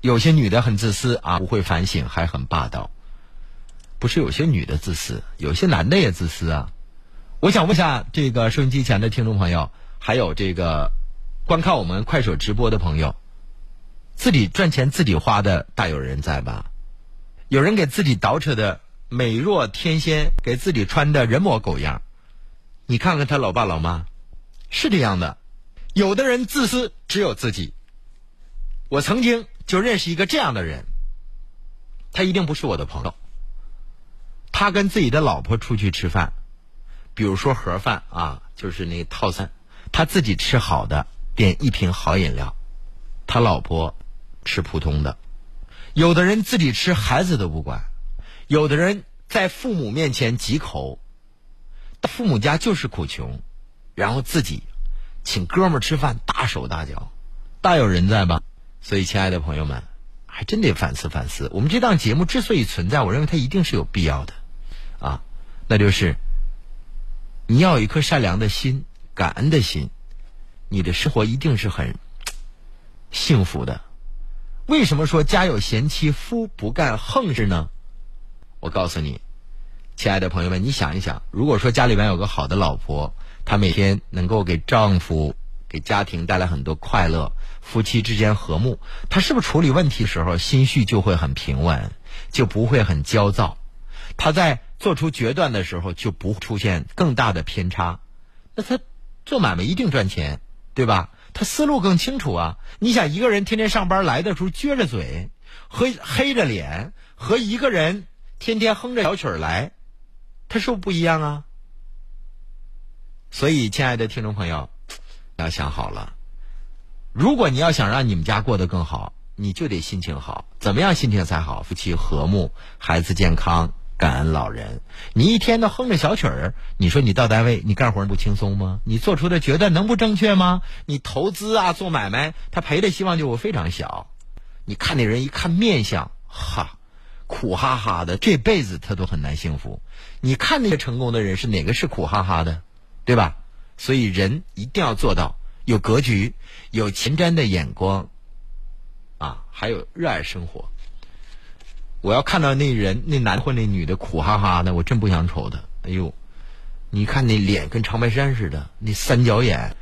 有些女的很自私啊，不会反省，还很霸道。不是有些女的自私，有些男的也自私啊！我想问一下这个收音机前的听众朋友，还有这个观看我们快手直播的朋友，自己赚钱自己花的大有人在吧？有人给自己捯饬的美若天仙，给自己穿的人模狗样，你看看他老爸老妈，是这样的。有的人自私只有自己，我曾经就认识一个这样的人，他一定不是我的朋友。他跟自己的老婆出去吃饭，比如说盒饭啊，就是那套餐，他自己吃好的，点一瓶好饮料，他老婆吃普通的。有的人自己吃孩子都不管，有的人在父母面前几口，父母家就是苦穷，然后自己请哥们儿吃饭，大手大脚，大有人在吧？所以，亲爱的朋友们，还真得反思反思。我们这档节目之所以存在，我认为它一定是有必要的。啊，那就是你要有一颗善良的心、感恩的心，你的生活一定是很幸福的。为什么说家有贤妻，夫不干横事呢？我告诉你，亲爱的朋友们，你想一想，如果说家里边有个好的老婆，她每天能够给丈夫、给家庭带来很多快乐，夫妻之间和睦，她是不是处理问题的时候心绪就会很平稳，就不会很焦躁？她在。做出决断的时候就不出现更大的偏差，那他做买卖一定赚钱，对吧？他思路更清楚啊！你想一个人天天上班来的时候撅着嘴和黑着脸，和一个人天天哼着小曲儿来，他是不是不一样啊？所以，亲爱的听众朋友，要想好了，如果你要想让你们家过得更好，你就得心情好。怎么样心情才好？夫妻和睦，孩子健康。感恩老人。你一天都哼着小曲儿，你说你到单位你干活不轻松吗？你做出的决断能不正确吗？你投资啊做买卖，他赔的希望就非常小。你看那人一看面相，哈，苦哈哈的，这辈子他都很难幸福。你看那些成功的人是哪个是苦哈哈的，对吧？所以人一定要做到有格局、有前瞻的眼光，啊，还有热爱生活。我要看到那人那男或那女的苦哈哈的，我真不想瞅他。哎呦，你看那脸跟长白山似的，那三角眼，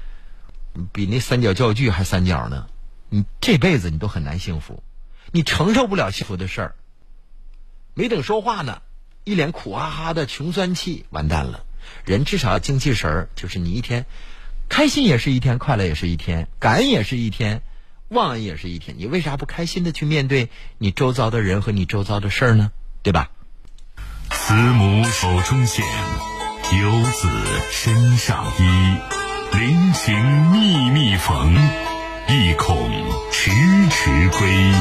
比那三角教具还三角呢。你这辈子你都很难幸福，你承受不了幸福的事儿。没等说话呢，一脸苦哈哈的穷酸气，完蛋了。人至少要精气神儿，就是你一天开心也是一天，快乐也是一天，感恩也是一天。忘恩也是一天，你为啥不开心的去面对你周遭的人和你周遭的事儿呢？对吧？慈母手中线，游子身上衣。临行密密缝，意恐迟迟归。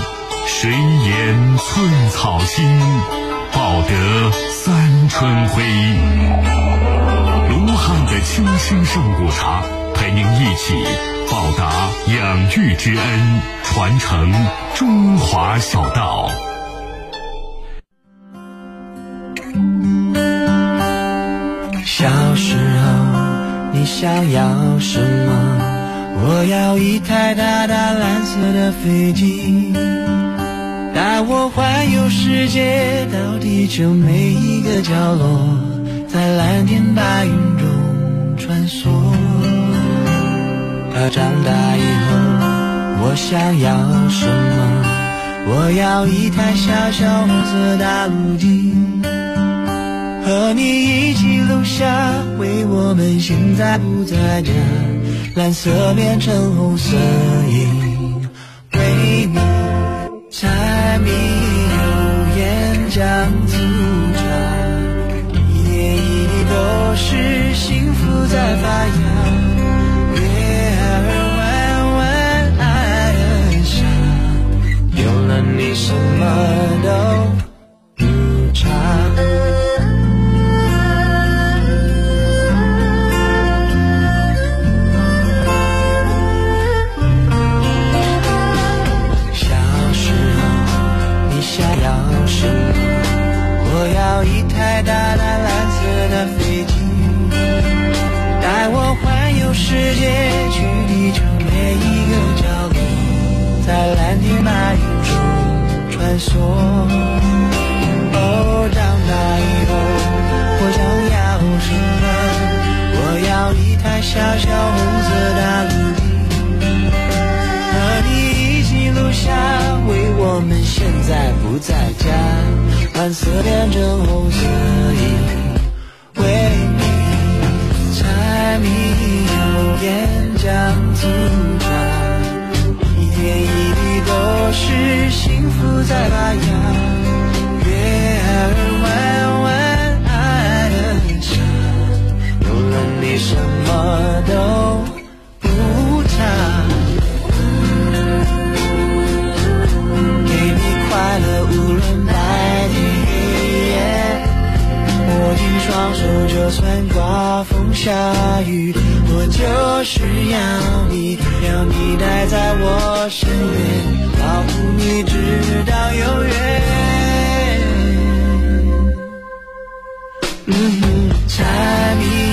谁言寸草心，报得三春晖。卢汉的清新圣古茶，陪您一起。报答养育之恩，传承中华孝道。小时候，你想要什么？我要一台大大蓝色的飞机，带我环游世界，到地球每一个角落，在蓝天白云中穿梭。可长大以后，我想要什么？我要一台小小红色大陆机，和你一起录下为我们现在不在家，蓝色变成红色因为你柴米油盐酱醋都是幸福在发芽。月儿弯弯爱的傻，有了你什么都不差。小时候你想要什么？我要一台大大蓝色的飞机，带我环游世界，去地球每一个角落，在蓝天白云中。穿梭。哦，长大以后我想要什么？我要一台小小红们现在不在家，蓝色变成红色因为你柴米油盐酱醋茶，一点一滴都是。幸福在发芽，月儿弯弯爱的傻，有了你什么都就算刮风下雨，我就是要你，要你待在我身边。保护你直到永远。嗯，柴米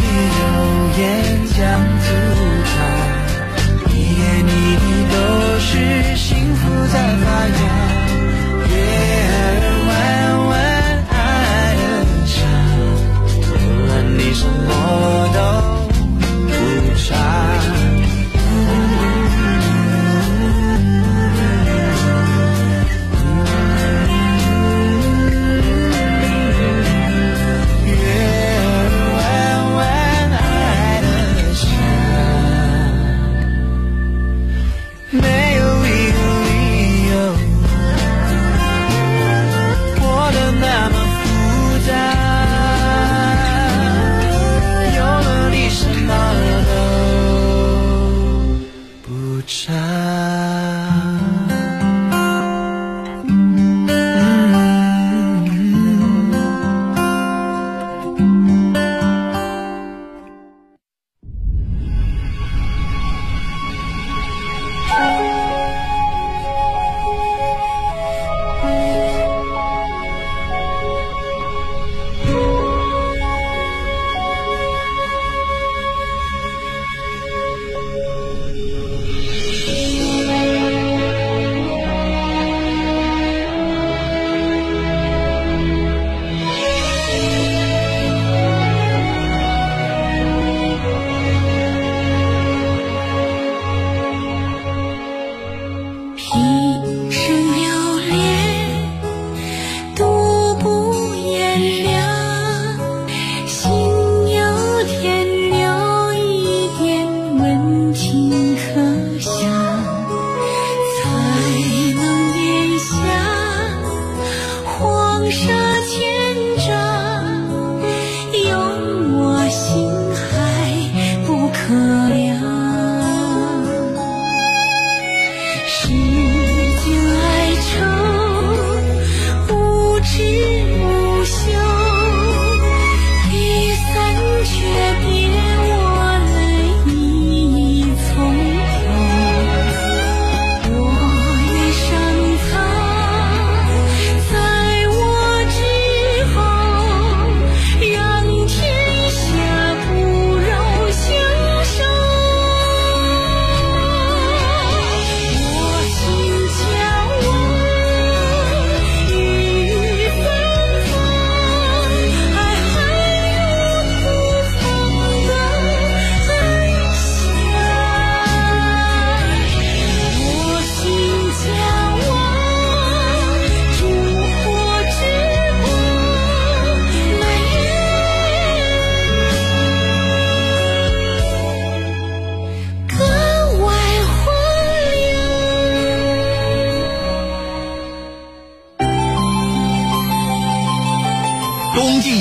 山。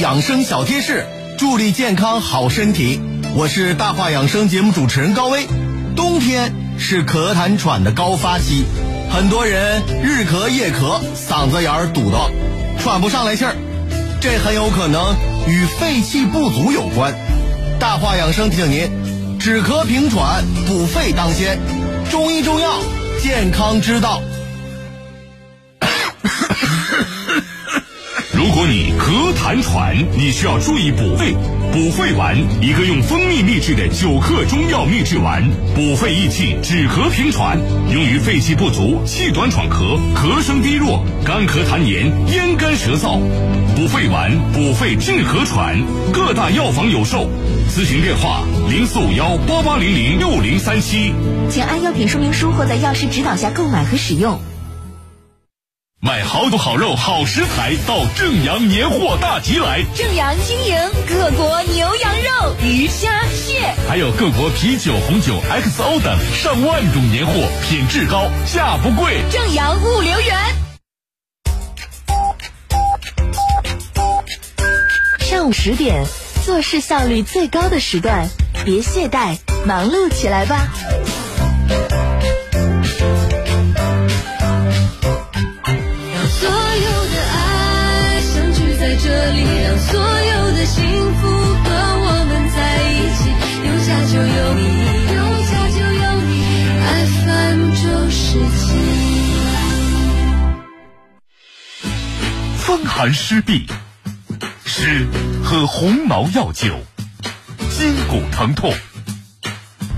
养生小贴士，助力健康好身体。我是大话养生节目主持人高威。冬天是咳痰喘的高发期，很多人日咳夜咳，嗓子眼儿堵得喘不上来气儿，这很有可能与肺气不足有关。大话养生提醒您，止咳平喘，补肺当先，中医中药，健康之道。如果你咳痰喘，你需要注意补肺。补肺丸，一个用蜂蜜秘制的九克中药秘制丸，补肺益气，止咳平喘，用于肺气不足、气短喘咳、咳声低弱、干咳痰黏、咽干舌燥。补肺丸，补肺治咳喘，各大药房有售。咨询电话：零四五幺八八零零六零三七。请按药品说明书或在药师指导下购买和使用。买好酒好肉好食材，到正阳年货大集来。正阳经营各国牛羊肉、鱼虾蟹，还有各国啤酒、红酒、XO 等上万种年货，品质高，价不贵。正阳物流园。上午十点，做事效率最高的时段，别懈怠，忙碌起来吧。风寒湿痹，湿喝红毛药酒；筋骨疼痛，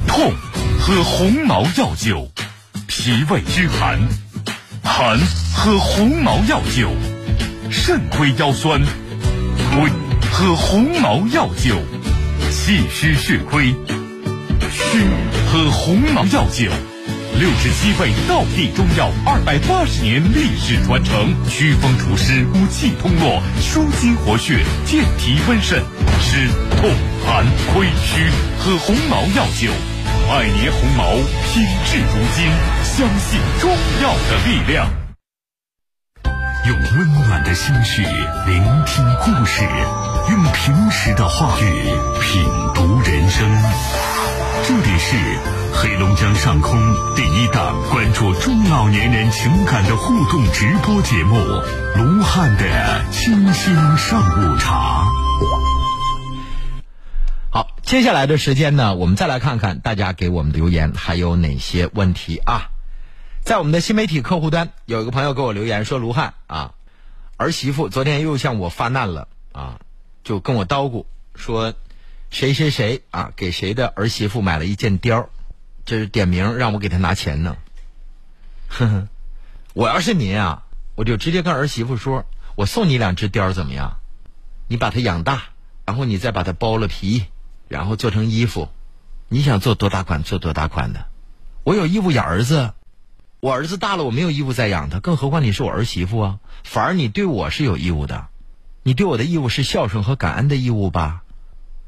痛喝红毛药酒；脾胃虚寒，寒喝红毛药酒；肾亏腰酸，亏喝红毛药酒；气虚血亏，虚喝红毛药酒。六十七味道地中药，二百八十年历史传承，祛风除湿、补气通络、舒筋活血、健脾温肾，湿痛寒亏虚，喝红毛药酒，百年红毛品质如金，相信中药的力量。用温暖的心绪聆听故事，用平实的话语品读人生。这里是黑龙江上空第一档关注中老年人情感的互动直播节目《卢汉的清新上午茶》。好，接下来的时间呢，我们再来看看大家给我们的留言还有哪些问题啊？在我们的新媒体客户端，有一个朋友给我留言说：“卢汉啊，儿媳妇昨天又向我发难了啊，就跟我叨咕说，谁谁谁啊给谁的儿媳妇买了一件貂，这是点名让我给他拿钱呢。呵呵，我要是您啊，我就直接跟儿媳妇说，我送你两只貂怎么样？你把它养大，然后你再把它剥了皮，然后做成衣服，你想做多大款做多大款的。我有义务养儿子。”我儿子大了，我没有义务再养他，更何况你是我儿媳妇啊！反而你对我是有义务的，你对我的义务是孝顺和感恩的义务吧？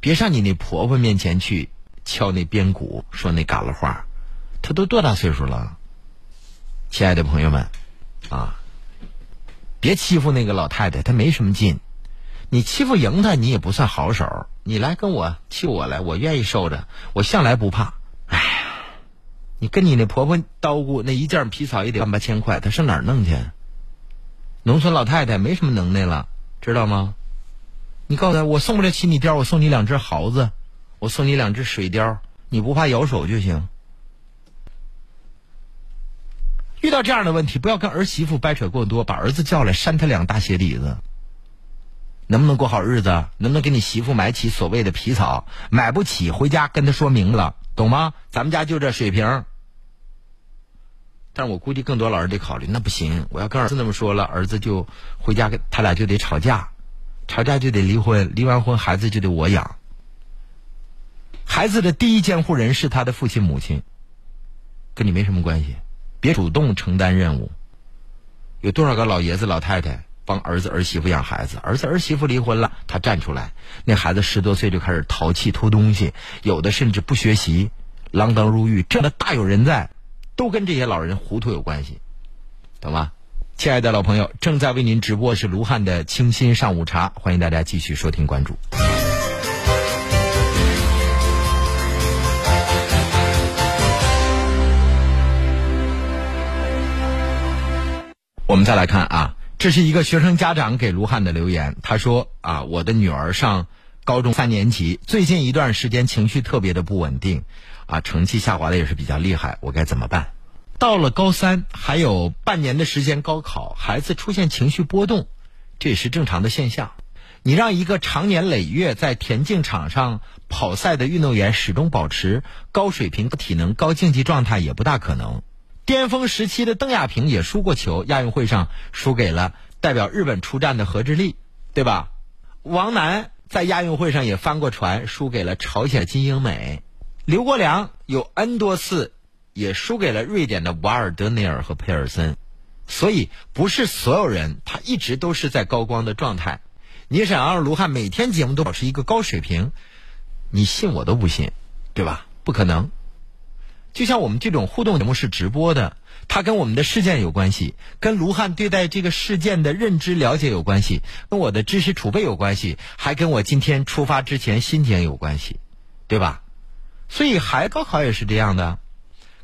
别上你那婆婆面前去敲那边鼓，说那嘎啦话，她都多大岁数了？亲爱的朋友们，啊，别欺负那个老太太，她没什么劲。你欺负赢她，你也不算好手。你来跟我欺我来，我愿意受着，我向来不怕。哎呀，你跟你那婆婆叨咕那一件皮草也得万八千块，她上哪儿弄去？农村老太太没什么能耐了，知道吗？你告诉他，我送不了起你貂，我送你两只耗子，我送你两只水貂，你不怕咬手就行。遇到这样的问题，不要跟儿媳妇掰扯过多，把儿子叫来扇他两大鞋底子。能不能过好日子？能不能给你媳妇买起所谓的皮草？买不起，回家跟他说明了，懂吗？咱们家就这水平。但是我估计更多老人得考虑，那不行，我要跟儿子那么说了，儿子就回家跟他俩就得吵架，吵架就得离婚，离完婚孩子就得我养。孩子的第一监护人是他的父亲母亲，跟你没什么关系，别主动承担任务。有多少个老爷子老太太？帮儿子儿媳妇养孩子，儿子儿媳妇离婚了，他站出来，那孩子十多岁就开始淘气偷东西，有的甚至不学习，锒铛入狱，这样的大有人在，都跟这些老人糊涂有关系，懂吗？亲爱的老朋友，正在为您直播是卢汉的清新上午茶，欢迎大家继续收听关注。我们再来看啊。这是一个学生家长给卢汉的留言，他说：“啊，我的女儿上高中三年级，最近一段时间情绪特别的不稳定，啊，成绩下滑的也是比较厉害，我该怎么办？”到了高三还有半年的时间高考，孩子出现情绪波动，这也是正常的现象。你让一个长年累月在田径场上跑赛的运动员始终保持高水平体能、高竞技状态，也不大可能。巅峰时期的邓亚萍也输过球，亚运会上输给了代表日本出战的何智丽，对吧？王楠在亚运会上也翻过船，输给了朝鲜金英美。刘国梁有 N 多次也输给了瑞典的瓦尔德内尔和佩尔森。所以，不是所有人他一直都是在高光的状态。你想让卢汉每天节目都保持一个高水平，你信我都不信，对吧？不可能。就像我们这种互动节目是直播的，它跟我们的事件有关系，跟卢汉对待这个事件的认知了解有关系，跟我的知识储备有关系，还跟我今天出发之前心情有关系，对吧？所以，还高考也是这样的，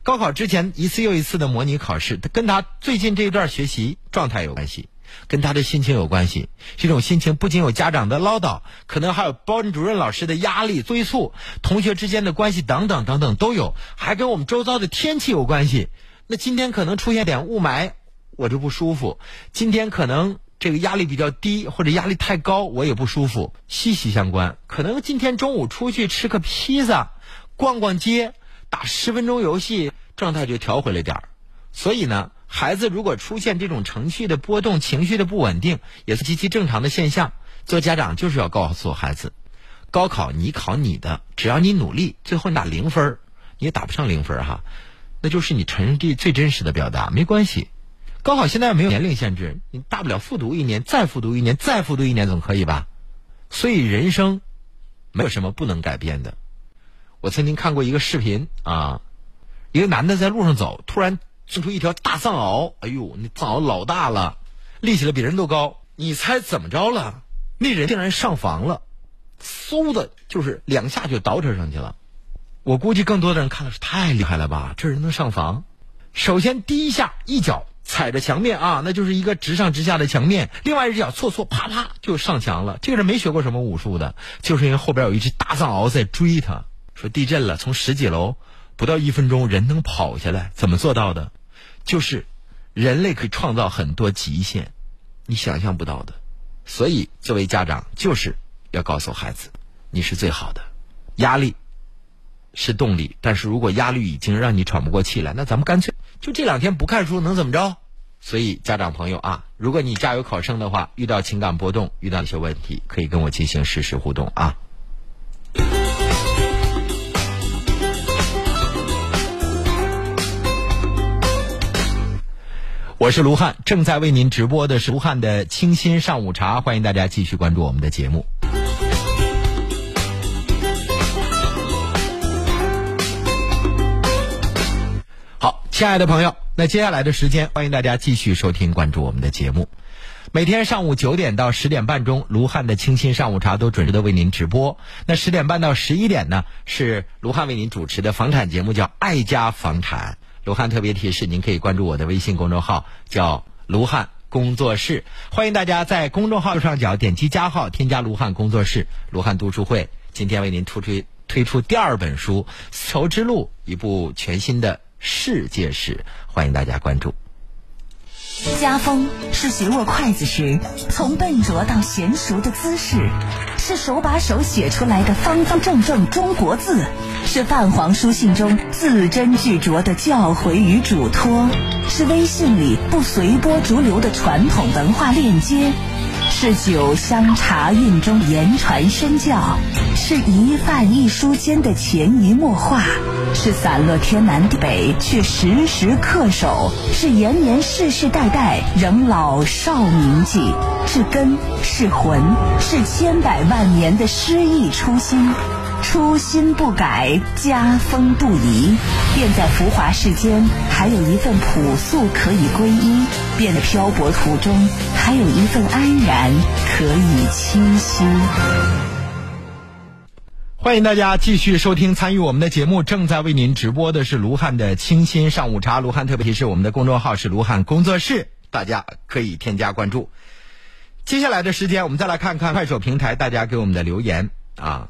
高考之前一次又一次的模拟考试，跟他最近这一段学习状态有关系。跟他的心情有关系，这种心情不仅有家长的唠叨，可能还有班主任老师的压力催促，同学之间的关系等等等等都有，还跟我们周遭的天气有关系。那今天可能出现点雾霾，我就不舒服；今天可能这个压力比较低，或者压力太高，我也不舒服，息息相关。可能今天中午出去吃个披萨，逛逛街，打十分钟游戏，状态就调回来点儿。所以呢。孩子如果出现这种情绪的波动、情绪的不稳定，也是极其正常的现象。做家长就是要告诉孩子，高考你考你的，只要你努力，最后你打零分儿你也打不上零分儿哈，那就是你成绩最真实的表达，没关系。高考现在没有年龄限制，你大不了复读一年，再复读一年，再复读一年总可以吧？所以人生没有什么不能改变的。我曾经看过一个视频啊，一个男的在路上走，突然。生出一条大藏獒，哎呦，那藏獒老大了，立起来比人都高。你猜怎么着了？那人竟然上房了，嗖的，就是两下就倒车上去了。我估计更多的人看的是太厉害了吧？这人能上房？首先第一下一脚踩着墙面啊，那就是一个直上直下的墙面；另外一只脚错错，啪啪就上墙了。这个人没学过什么武术的，就是因为后边有一只大藏獒在追他。说地震了，从十几楼不到一分钟，人能跑下来，怎么做到的？就是人类可以创造很多极限，你想象不到的。所以作为家长，就是要告诉孩子，你是最好的。压力是动力，但是如果压力已经让你喘不过气来，那咱们干脆就这两天不看书，能怎么着？所以家长朋友啊，如果你家有考生的话，遇到情感波动，遇到一些问题，可以跟我进行实时互动啊。我是卢汉，正在为您直播的是卢汉的清新上午茶，欢迎大家继续关注我们的节目。好，亲爱的朋友，那接下来的时间，欢迎大家继续收听关注我们的节目。每天上午九点到十点半钟，卢汉的清新上午茶都准时的为您直播。那十点半到十一点呢，是卢汉为您主持的房产节目，叫《爱家房产》。卢汉特别提示，您可以关注我的微信公众号，叫卢汉工作室。欢迎大家在公众号右上角点击加号，添加卢汉工作室、卢汉读书会。今天为您推出推出第二本书《丝绸之路》，一部全新的世界史，欢迎大家关注。家风是学握筷子时从笨拙到娴熟的姿势，是手把手写出来的方方正正中国字，是泛黄书信中字斟句酌的教诲与嘱托，是微信里不随波逐流的传统文化链接。是酒香茶韵中言传身教，是一饭一书间的潜移默化，是散落天南地北却时时恪守，是延年世世代代仍老少铭记，是根是魂，是千百万年的诗意初心。初心不改，家风不移，便在浮华世间还有一份朴素可以皈依；便在漂泊途中还有一份安然可以栖息。欢迎大家继续收听参与我们的节目，正在为您直播的是卢汉的清新上午茶。卢汉特别提示，我们的公众号是卢汉工作室，大家可以添加关注。接下来的时间，我们再来看看快手平台大家给我们的留言啊。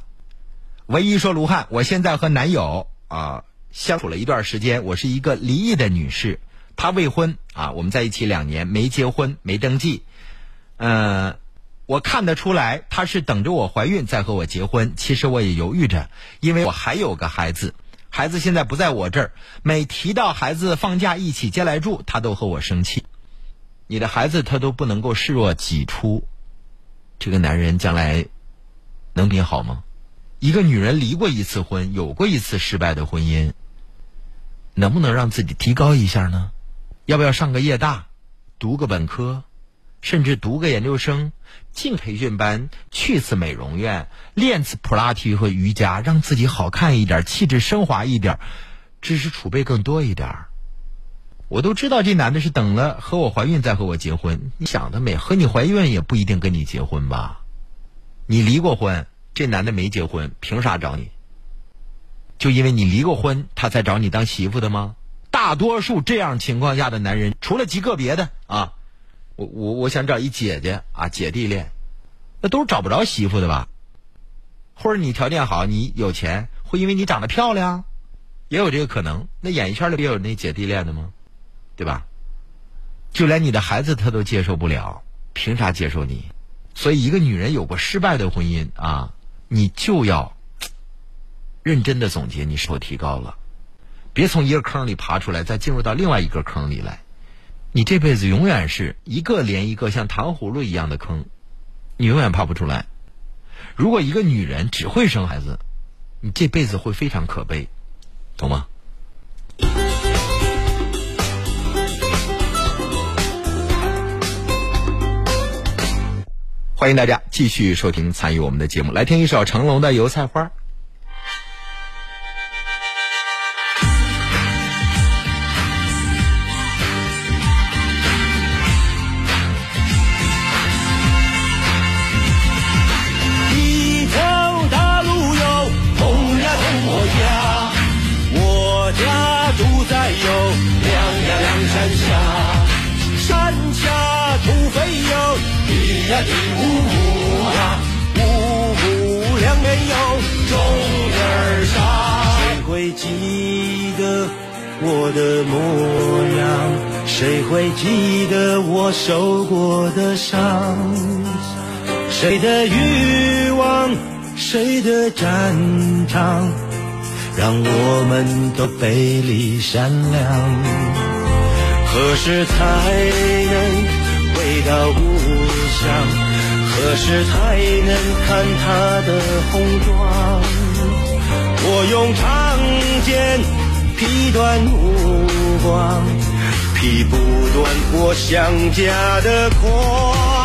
唯一说卢汉，我现在和男友啊相处了一段时间，我是一个离异的女士，他未婚啊，我们在一起两年，没结婚，没登记，嗯，我看得出来他是等着我怀孕再和我结婚。其实我也犹豫着，因为我还有个孩子，孩子现在不在我这儿，每提到孩子放假一起接来住，他都和我生气。你的孩子他都不能够视若己出，这个男人将来能你好吗？一个女人离过一次婚，有过一次失败的婚姻，能不能让自己提高一下呢？要不要上个夜大，读个本科，甚至读个研究生，进培训班，去次美容院，练次普拉提和瑜伽，让自己好看一点，气质升华一点，知识储备更多一点？我都知道这男的是等了和我怀孕再和我结婚，你想得美？和你怀孕也不一定跟你结婚吧？你离过婚？这男的没结婚，凭啥找你？就因为你离过婚，他才找你当媳妇的吗？大多数这样情况下的男人，除了极个别的啊，我我我想找一姐姐啊，姐弟恋，那都是找不着媳妇的吧？或者你条件好，你有钱，会因为你长得漂亮，也有这个可能。那演艺圈里也有那姐弟恋的吗？对吧？就连你的孩子他都接受不了，凭啥接受你？所以，一个女人有过失败的婚姻啊。你就要认真的总结，你是否提高了？别从一个坑里爬出来，再进入到另外一个坑里来。你这辈子永远是一个连一个像糖葫芦一样的坑，你永远爬不出来。如果一个女人只会生孩子，你这辈子会非常可悲，懂吗？欢迎大家继续收听参与我们的节目，来听一首成龙的《油菜花》。呀地呜呜呀，呜呜两边有种儿沙。谁会记得我的模样？谁会记得我受过的伤？谁的欲望，谁的战场，让我们都背离善良。何时才能回到想？何时才能看他的红妆？我用长剑劈断目光，劈不断我想家的狂。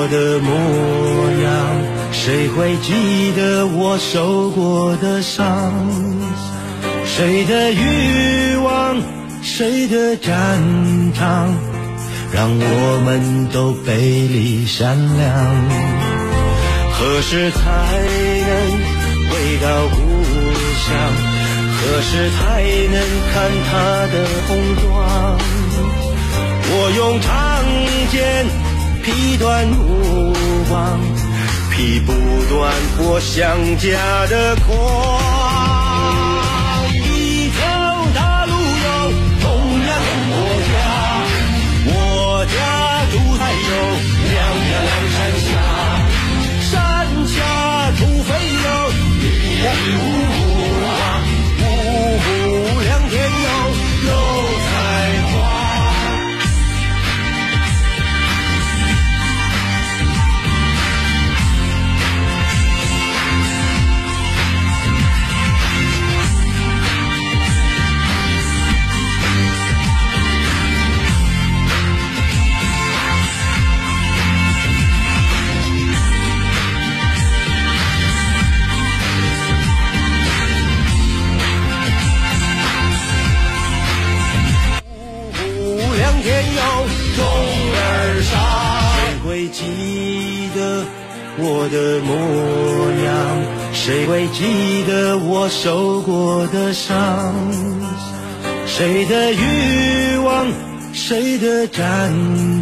我的模样？谁会记得我受过的伤？谁的欲望？谁的战场？让我们都背离善良。何时才能回到故乡？何时才能看他的红妆？我用长剑劈断目光，劈不断我想家的狂。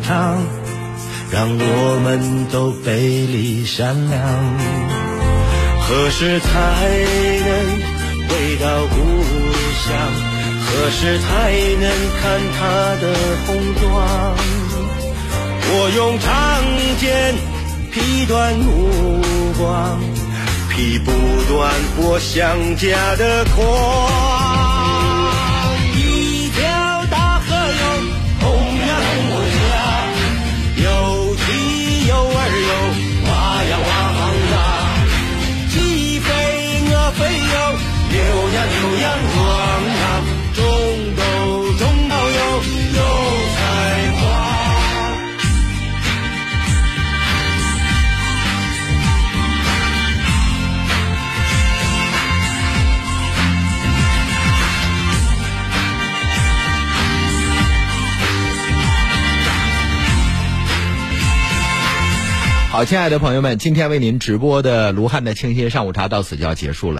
场？让我们都背离善良。何时才能回到故乡？何时才能看他的红妆？我用长剑劈断目光，劈不断我想家的狂。牛呀牛羊壮啊，种豆种稻哟有菜花。好，亲爱的朋友们，今天为您直播的卢汉的清新上午茶到此就要结束了。